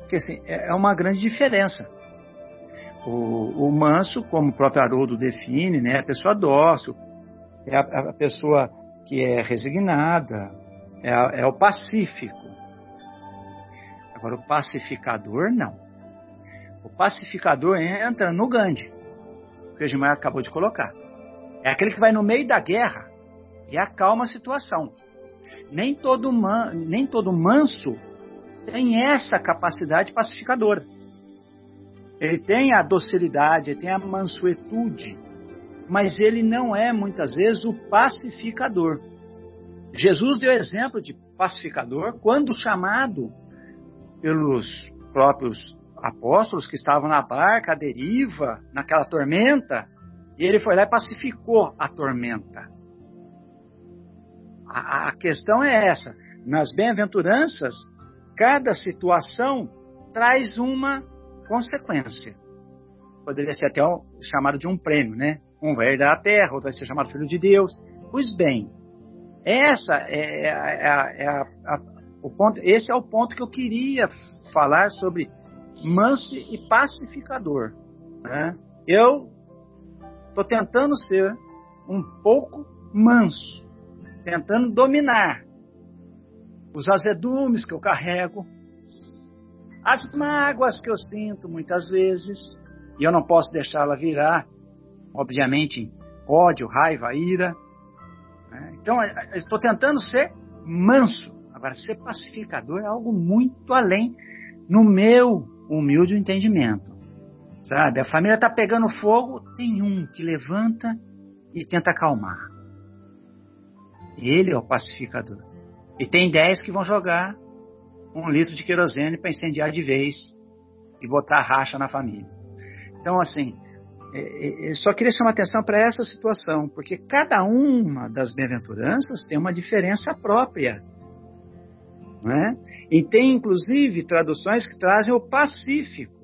Porque assim, é, é uma grande diferença. O, o manso, como o próprio Haroldo define, né, é a pessoa dócil, é a, a pessoa que é resignada, é, a, é o pacífico. Agora, o pacificador, não. O pacificador entra no Gandhi, que o Gilmar acabou de colocar. É aquele que vai no meio da guerra e acalma a situação. Nem todo, man, nem todo manso tem essa capacidade pacificadora. Ele tem a docilidade, ele tem a mansuetude, mas ele não é muitas vezes o pacificador. Jesus deu exemplo de pacificador quando chamado pelos próprios apóstolos que estavam na barca, à deriva, naquela tormenta, e ele foi lá e pacificou a tormenta. A, a questão é essa: nas bem-aventuranças, cada situação traz uma consequência. Poderia ser até chamado de um prêmio, né? Um vai herdar a terra, outro vai ser chamado filho de Deus. Pois bem, essa é, é, é, é a, a, o ponto, esse é o ponto que eu queria falar sobre manso e pacificador. Né? Eu estou tentando ser um pouco manso, tentando dominar os azedumes que eu carrego, as mágoas que eu sinto muitas vezes, e eu não posso deixá-la virar, obviamente, ódio, raiva, ira. Né? Então, estou tentando ser manso. Agora, ser pacificador é algo muito além no meu humilde entendimento. Sabe? A família está pegando fogo, tem um que levanta e tenta acalmar. Ele é o pacificador. E tem dez que vão jogar um litro de querosene para incendiar de vez e botar racha na família. Então, assim, é, é, é, só queria chamar atenção para essa situação, porque cada uma das bem-aventuranças tem uma diferença própria. Né? E tem, inclusive, traduções que trazem o pacífico.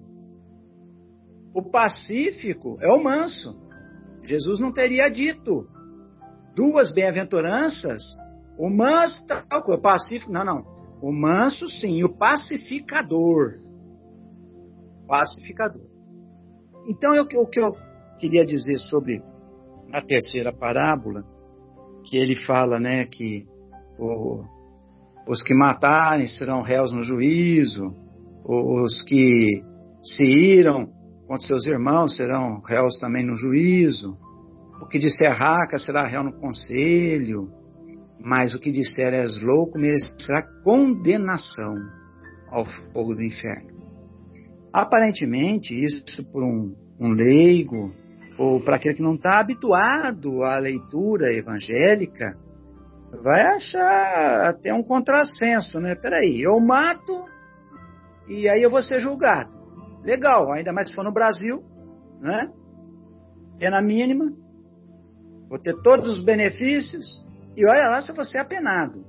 O pacífico é o manso. Jesus não teria dito duas bem-aventuranças, o manso, tal, o pacífico, não, não. O manso, sim, o pacificador. Pacificador. Então, eu, o que eu queria dizer sobre a terceira parábola, que ele fala, né, que o, os que matarem serão réus no juízo, os que se iram contra seus irmãos serão réus também no juízo, o que disser raca será réu no conselho, mas o que disser és louco merecerá condenação ao fogo do inferno. Aparentemente, isso por um, um leigo, ou para aquele que não está habituado à leitura evangélica, vai achar até um contrassenso, né? Peraí, eu mato e aí eu vou ser julgado. Legal, ainda mais se for no Brasil, né? Pena mínima, vou ter todos os benefícios, e olha lá se você é apenado.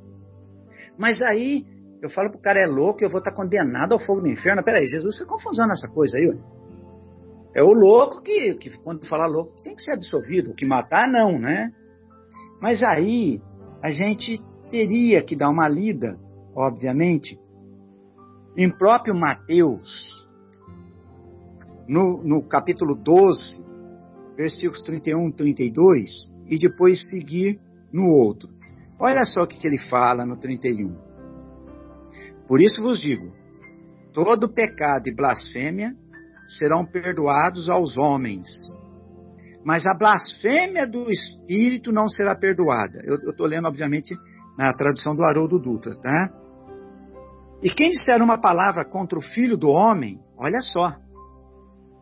Mas aí eu falo pro cara é louco, eu vou estar condenado ao fogo do inferno. Peraí, Jesus fica confusão nessa coisa aí. É o louco que, que, quando fala louco, tem que ser absolvido. O que matar, não, né? Mas aí a gente teria que dar uma lida, obviamente, em próprio Mateus, no, no capítulo 12, versículos 31 e 32, e depois seguir no outro. Olha só o que, que ele fala no 31. Por isso vos digo: todo pecado e blasfêmia serão perdoados aos homens, mas a blasfêmia do Espírito não será perdoada. Eu estou lendo, obviamente, na tradução do Haroldo Dutra, tá? E quem disser uma palavra contra o Filho do Homem, olha só,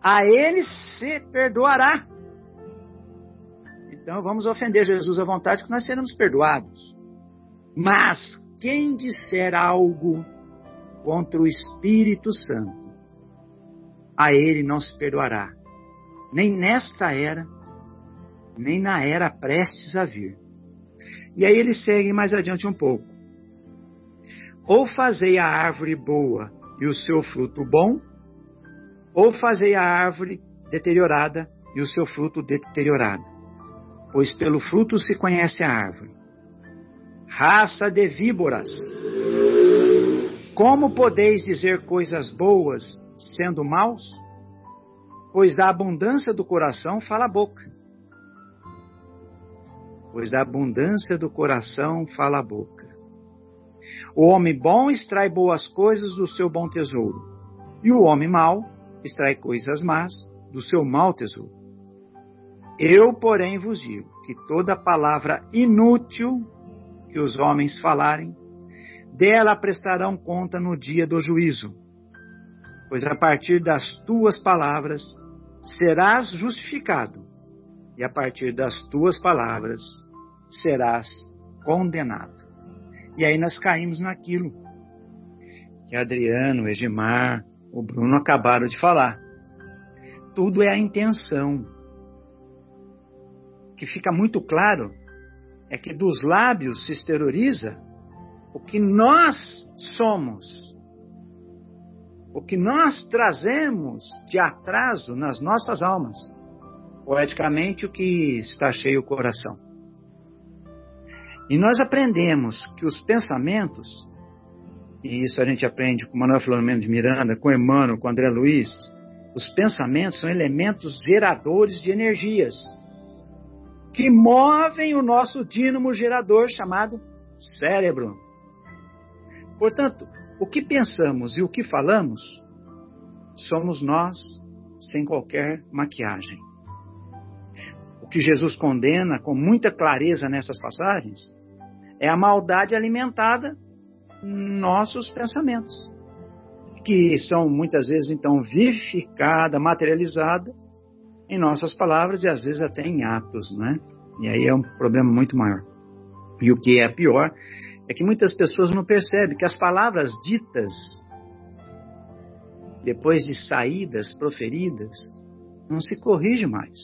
a ele se perdoará então vamos ofender Jesus à vontade que nós seremos perdoados. Mas quem disser algo contra o Espírito Santo, a ele não se perdoará, nem nesta era, nem na era prestes a vir. E aí ele segue mais adiante um pouco. Ou fazei a árvore boa e o seu fruto bom, ou fazei a árvore deteriorada e o seu fruto deteriorado. Pois pelo fruto se conhece a árvore. Raça de víboras, como podeis dizer coisas boas sendo maus? Pois da abundância do coração fala a boca. Pois da abundância do coração fala a boca. O homem bom extrai boas coisas do seu bom tesouro, e o homem mau extrai coisas más do seu mau tesouro. Eu, porém, vos digo que toda palavra inútil que os homens falarem, dela prestarão conta no dia do juízo. Pois a partir das tuas palavras serás justificado, e a partir das tuas palavras serás condenado. E aí nós caímos naquilo que Adriano, o o Bruno acabaram de falar. Tudo é a intenção. O que fica muito claro é que dos lábios se exterioriza o que nós somos, o que nós trazemos de atraso nas nossas almas, poeticamente o que está cheio o coração. E nós aprendemos que os pensamentos, e isso a gente aprende com Manuel Filomeno de Miranda, com Emmanuel, com André Luiz, os pensamentos são elementos geradores de energias que movem o nosso dínamo gerador chamado cérebro. Portanto, o que pensamos e o que falamos somos nós sem qualquer maquiagem. O que Jesus condena com muita clareza nessas passagens é a maldade alimentada nossos pensamentos, que são muitas vezes então vivificada, materializada em nossas palavras e às vezes até em atos, né? E aí é um problema muito maior. E o que é pior é que muitas pessoas não percebem que as palavras ditas, depois de saídas, proferidas, não se corrige mais.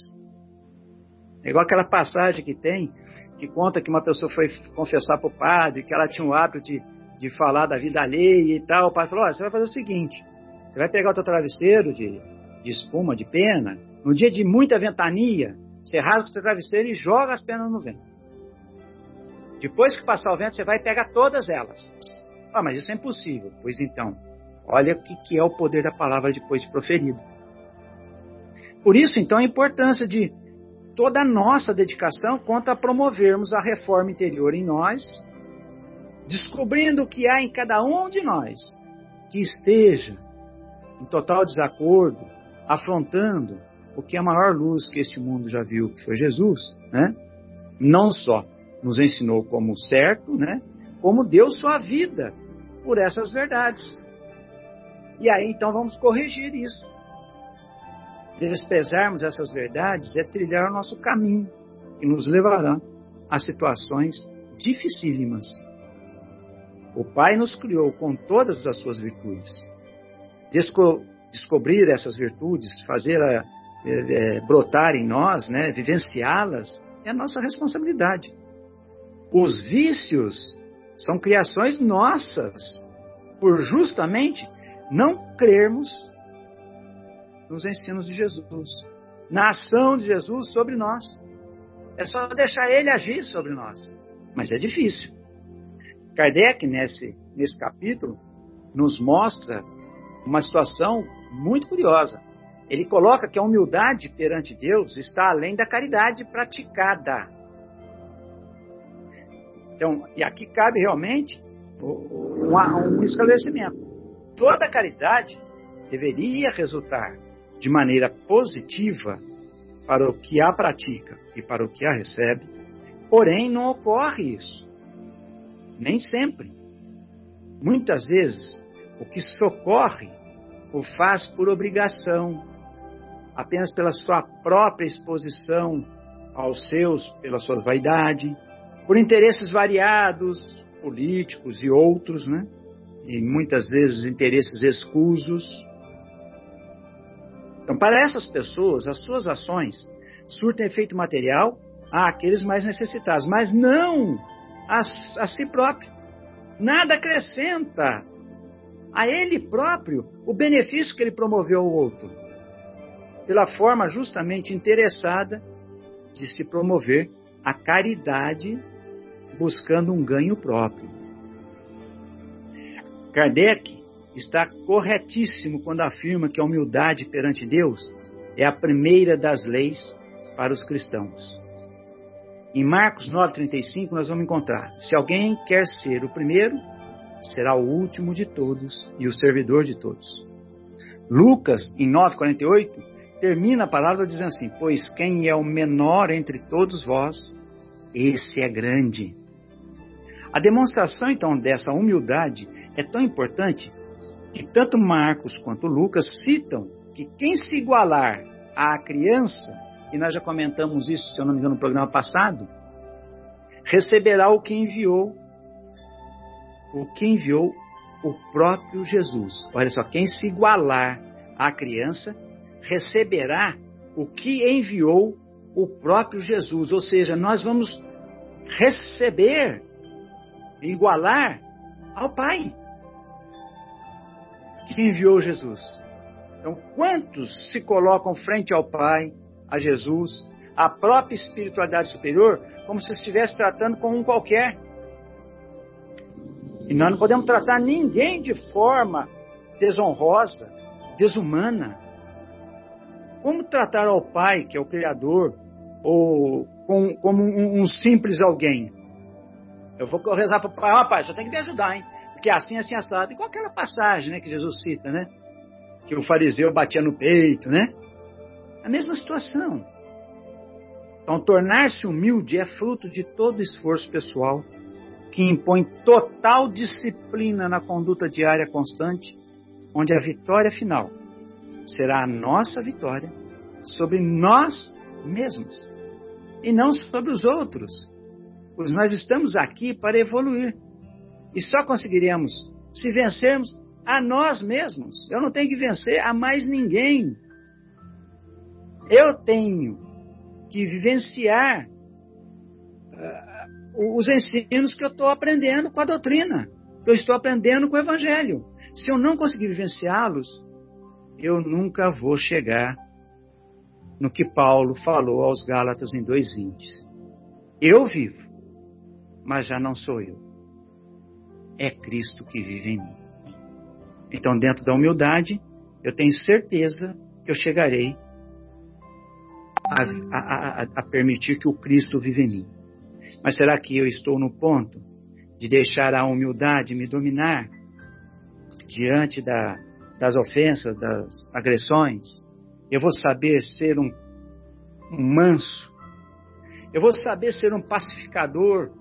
É igual aquela passagem que tem, que conta que uma pessoa foi confessar para o padre que ela tinha o hábito de, de falar da vida alheia e tal. O padre falou: oh, você vai fazer o seguinte: você vai pegar o teu travesseiro de, de espuma, de pena, no dia de muita ventania, você rasga o teu travesseiro e joga as penas no vento. Depois que passar o vento, você vai pegar todas elas. Ah, mas isso é impossível. Pois então, olha o que é o poder da palavra depois de proferida. Por isso, então, a importância de toda a nossa dedicação quanto a promovermos a reforma interior em nós, descobrindo o que há em cada um de nós que esteja em total desacordo, afrontando o que é a maior luz que este mundo já viu, que foi Jesus, né? Não só nos ensinou como certo, né? Como deu sua vida por essas verdades. E aí então vamos corrigir isso. Despesarmos essas verdades é trilhar o nosso caminho, que nos levará a situações dificílimas. O Pai nos criou com todas as suas virtudes. Desco descobrir essas virtudes, fazer a, é, é, brotar em nós, né, vivenciá-las, é a nossa responsabilidade. Os vícios são criações nossas, por justamente não crermos nos ensinos de Jesus, na ação de Jesus sobre nós. É só deixar ele agir sobre nós. Mas é difícil. Kardec, nesse, nesse capítulo, nos mostra uma situação muito curiosa. Ele coloca que a humildade perante Deus está além da caridade praticada. Então, e aqui cabe realmente um, um esclarecimento. Toda caridade deveria resultar de maneira positiva para o que a pratica e para o que a recebe, porém não ocorre isso. Nem sempre. Muitas vezes, o que socorre o faz por obrigação, apenas pela sua própria exposição aos seus pela sua vaidade, por interesses variados, políticos e outros, né? E muitas vezes interesses escusos. Então, para essas pessoas, as suas ações surtem efeito material àqueles mais necessitados, mas não a, a si próprio. Nada acrescenta a ele próprio o benefício que ele promoveu ao outro, pela forma justamente interessada de se promover a caridade buscando um ganho próprio. Kardec está corretíssimo quando afirma que a humildade perante Deus é a primeira das leis para os cristãos. Em Marcos 9,35 nós vamos encontrar: se alguém quer ser o primeiro, será o último de todos e o servidor de todos. Lucas, em 9,48, termina a palavra dizendo assim: Pois quem é o menor entre todos vós, esse é grande. A demonstração, então, dessa humildade é tão importante que tanto Marcos quanto Lucas citam que quem se igualar à criança, e nós já comentamos isso, se eu não me engano, no programa passado, receberá o que enviou o que enviou o próprio Jesus. Olha só, quem se igualar à criança receberá o que enviou o próprio Jesus. Ou seja, nós vamos receber, igualar ao Pai que enviou Jesus. Então, quantos se colocam frente ao Pai, a Jesus, à própria espiritualidade superior, como se estivesse tratando com um qualquer? E nós não podemos tratar ninguém de forma desonrosa, desumana. Como tratar ao Pai, que é o Criador, ou com, como um, um, simples alguém? Eu vou rezar para o Pai, ó Pai, só tem que me ajudar, hein? Porque assim, assim, assado. Igual aquela passagem né, que Jesus cita, né? Que o fariseu batia no peito, né? A mesma situação. Então, tornar-se humilde é fruto de todo esforço pessoal que impõe total disciplina na conduta diária constante, onde a vitória final será a nossa vitória sobre nós mesmos e não sobre os outros. Pois nós estamos aqui para evoluir e só conseguiremos se vencermos a nós mesmos. Eu não tenho que vencer a mais ninguém. Eu tenho que vivenciar uh, os ensinos que eu estou aprendendo com a doutrina, que eu estou aprendendo com o Evangelho. Se eu não conseguir vivenciá-los, eu nunca vou chegar no que Paulo falou aos Gálatas em 2,20. Eu vivo, mas já não sou eu. É Cristo que vive em mim. Então, dentro da humildade, eu tenho certeza que eu chegarei a, a, a, a permitir que o Cristo vive em mim. Mas será que eu estou no ponto de deixar a humildade me dominar diante da, das ofensas, das agressões? Eu vou saber ser um, um manso? Eu vou saber ser um pacificador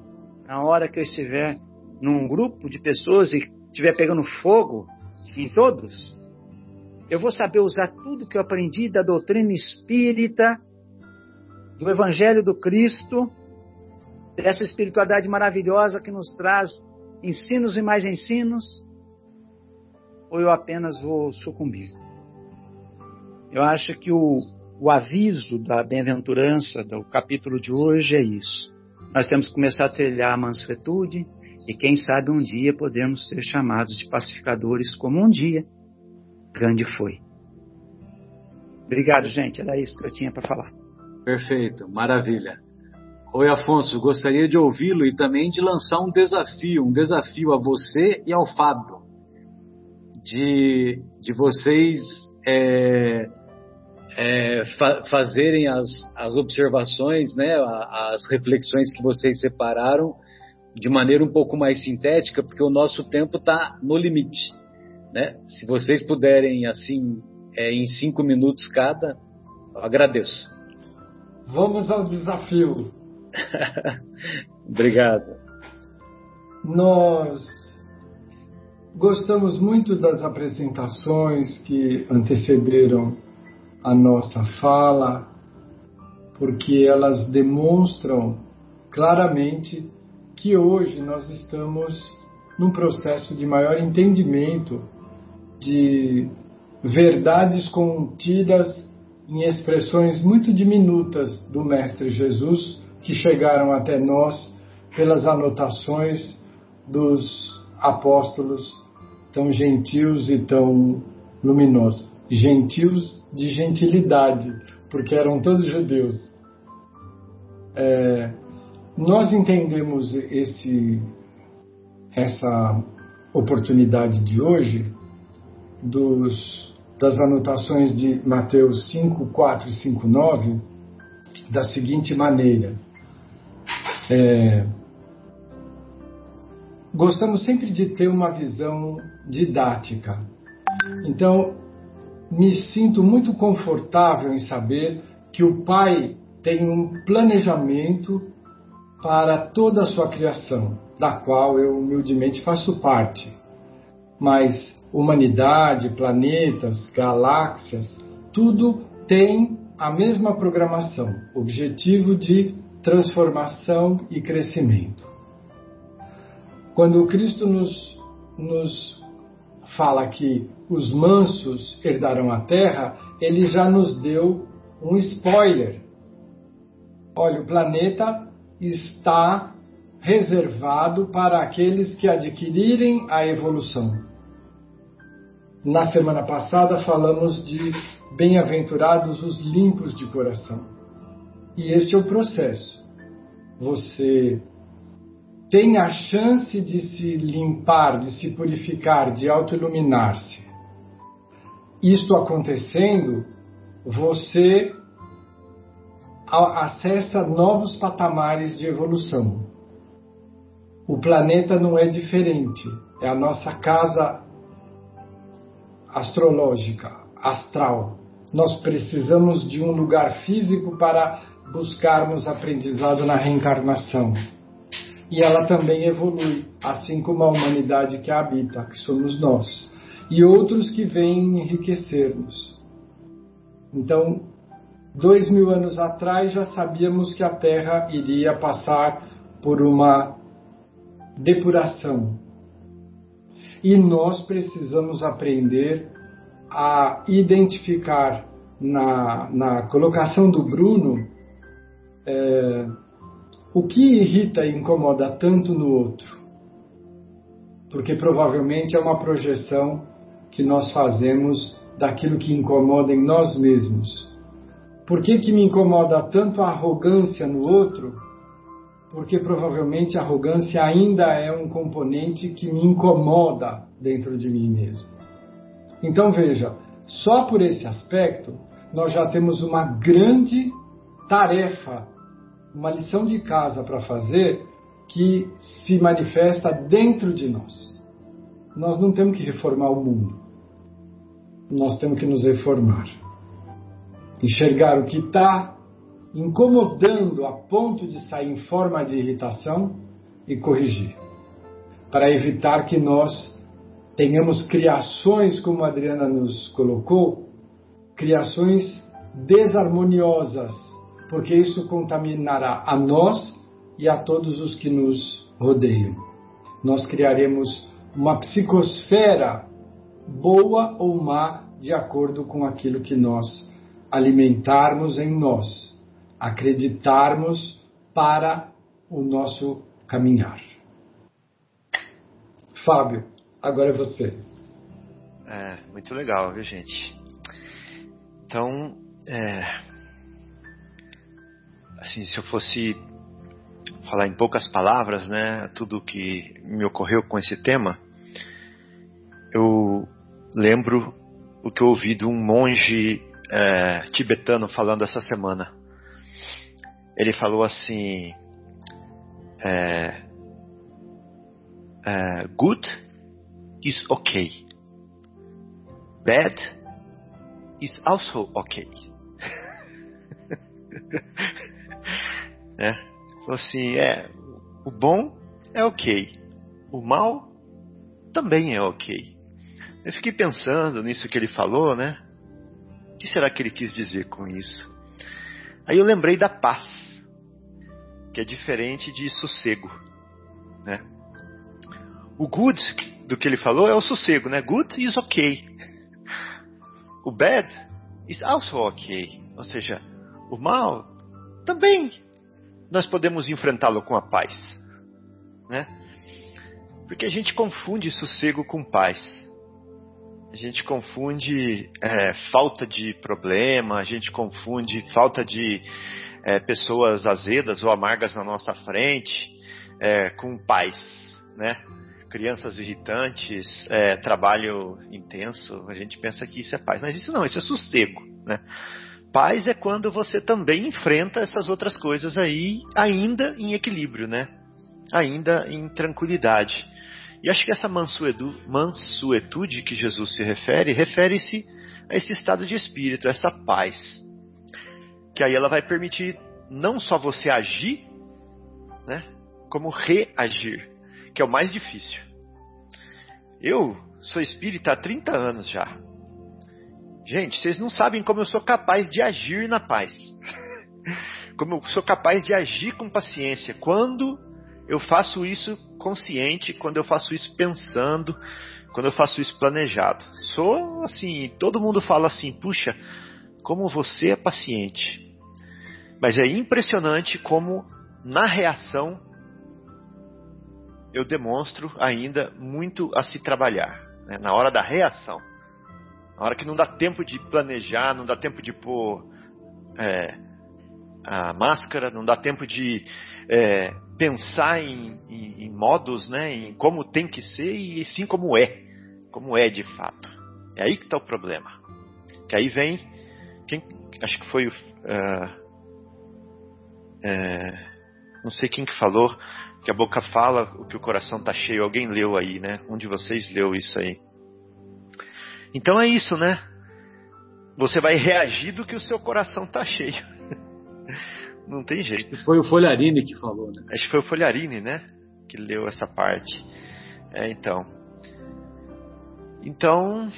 na hora que eu estiver num grupo de pessoas e estiver pegando fogo em todos? Eu vou saber usar tudo que eu aprendi da doutrina espírita, do Evangelho do Cristo, dessa espiritualidade maravilhosa que nos traz ensinos e mais ensinos, ou eu apenas vou sucumbir? Eu acho que o, o aviso da bem-aventurança do capítulo de hoje é isso. Nós temos que começar a trilhar a mansuetude e, quem sabe, um dia podemos ser chamados de pacificadores, como um dia grande foi. Obrigado, gente. Era isso que eu tinha para falar. Perfeito, maravilha. Oi, Afonso, gostaria de ouvi-lo e também de lançar um desafio, um desafio a você e ao Fábio, de, de vocês é, é, fa fazerem as, as observações, né, as reflexões que vocês separaram de maneira um pouco mais sintética, porque o nosso tempo está no limite. Né? Se vocês puderem, assim, é, em cinco minutos cada, eu agradeço. Vamos ao desafio. Obrigado. Nós gostamos muito das apresentações que antecederam a nossa fala porque elas demonstram claramente que hoje nós estamos num processo de maior entendimento de verdades contidas em expressões muito diminutas do Mestre Jesus que chegaram até nós pelas anotações dos apóstolos tão gentios e tão luminosos. Gentios de gentilidade, porque eram todos judeus. É, nós entendemos esse, essa oportunidade de hoje dos, das anotações de Mateus 5, 4 e 5, 9 da seguinte maneira. É, gostamos sempre de ter uma visão didática. Então, me sinto muito confortável em saber que o Pai tem um planejamento para toda a sua criação, da qual eu humildemente faço parte. Mas humanidade, planetas, galáxias, tudo tem a mesma programação, objetivo de transformação e crescimento. Quando Cristo nos, nos fala que os mansos herdarão a terra, ele já nos deu um spoiler. Olha, o planeta está reservado para aqueles que adquirirem a evolução. Na semana passada falamos de bem-aventurados os limpos de coração. E este é o processo. Você tem a chance de se limpar, de se purificar, de auto-iluminar-se. Isto acontecendo, você acessa novos patamares de evolução. O planeta não é diferente, é a nossa casa astrológica, astral. Nós precisamos de um lugar físico para buscarmos aprendizado na reencarnação e ela também evolui, assim como a humanidade que a habita, que somos nós, e outros que vêm enriquecer-nos. Então, dois mil anos atrás já sabíamos que a Terra iria passar por uma depuração. E nós precisamos aprender a identificar na, na colocação do Bruno. É, o que irrita e incomoda tanto no outro? Porque provavelmente é uma projeção que nós fazemos daquilo que incomoda em nós mesmos. Por que, que me incomoda tanto a arrogância no outro? Porque provavelmente a arrogância ainda é um componente que me incomoda dentro de mim mesmo. Então veja, só por esse aspecto nós já temos uma grande tarefa uma lição de casa para fazer que se manifesta dentro de nós. Nós não temos que reformar o mundo. Nós temos que nos reformar. Enxergar o que está incomodando a ponto de sair em forma de irritação e corrigir. Para evitar que nós tenhamos criações, como a Adriana nos colocou, criações desarmoniosas porque isso contaminará a nós e a todos os que nos rodeiam. Nós criaremos uma psicosfera boa ou má de acordo com aquilo que nós alimentarmos em nós, acreditarmos para o nosso caminhar. Fábio, agora é você. É, muito legal, viu, gente? Então, é, assim, se eu fosse falar em poucas palavras, né, tudo que me ocorreu com esse tema, eu lembro o que eu ouvi de um monge é, tibetano falando essa semana. Ele falou assim: é, é, good is okay, bad is also okay. Né? Falou assim: é, o bom é ok, o mal também é ok. Eu fiquei pensando nisso que ele falou, né? O que será que ele quis dizer com isso? Aí eu lembrei da paz, que é diferente de sossego, né? O good do que ele falou é o sossego, né? Good is okay. O bad is also okay. Ou seja, o mal também nós podemos enfrentá-lo com a paz, né? Porque a gente confunde sossego com paz. A gente confunde é, falta de problema, a gente confunde falta de é, pessoas azedas ou amargas na nossa frente é, com paz, né? Crianças irritantes, é, trabalho intenso, a gente pensa que isso é paz, mas isso não, isso é sossego, né? Paz é quando você também enfrenta essas outras coisas aí, ainda em equilíbrio, né? Ainda em tranquilidade. E acho que essa mansuetude que Jesus se refere, refere-se a esse estado de espírito, essa paz. Que aí ela vai permitir não só você agir, né, como reagir, que é o mais difícil. Eu sou espírita há 30 anos já. Gente, vocês não sabem como eu sou capaz de agir na paz. como eu sou capaz de agir com paciência. Quando eu faço isso consciente, quando eu faço isso pensando, quando eu faço isso planejado. Sou assim, todo mundo fala assim, puxa, como você é paciente. Mas é impressionante como na reação eu demonstro ainda muito a se trabalhar, né? na hora da reação. Na hora que não dá tempo de planejar, não dá tempo de pôr é, a máscara, não dá tempo de é, pensar em, em, em, modos, né, em como tem que ser e sim como é, como é de fato. É aí que está o problema. Que aí vem, quem, acho que foi, uh, é, não sei quem que falou, que a boca fala o que o coração está cheio. Alguém leu aí, né? Um de vocês leu isso aí. Então é isso, né? Você vai reagir do que o seu coração está cheio. Não tem jeito. Foi o Folharini que falou, né? Acho que foi o Folharini, né? Que leu essa parte. É, então. Então,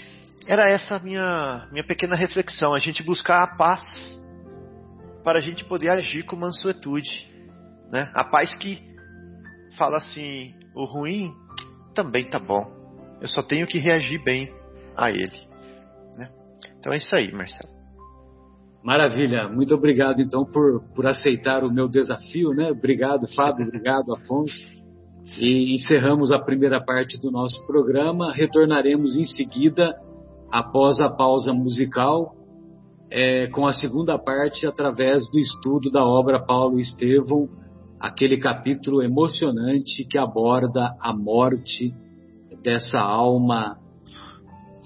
era essa a minha, minha pequena reflexão. A gente buscar a paz para a gente poder agir com mansuetude. Né? A paz que fala assim: o ruim também tá bom. Eu só tenho que reagir bem a ele. Né? Então é isso aí, Marcelo. Maravilha, muito obrigado então por, por aceitar o meu desafio, né? Obrigado, Fábio, obrigado, Afonso. E encerramos a primeira parte do nosso programa. Retornaremos em seguida, após a pausa musical, é, com a segunda parte através do estudo da obra Paulo Estevão, aquele capítulo emocionante que aborda a morte dessa alma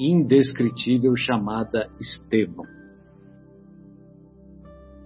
indescritível chamada Estevão.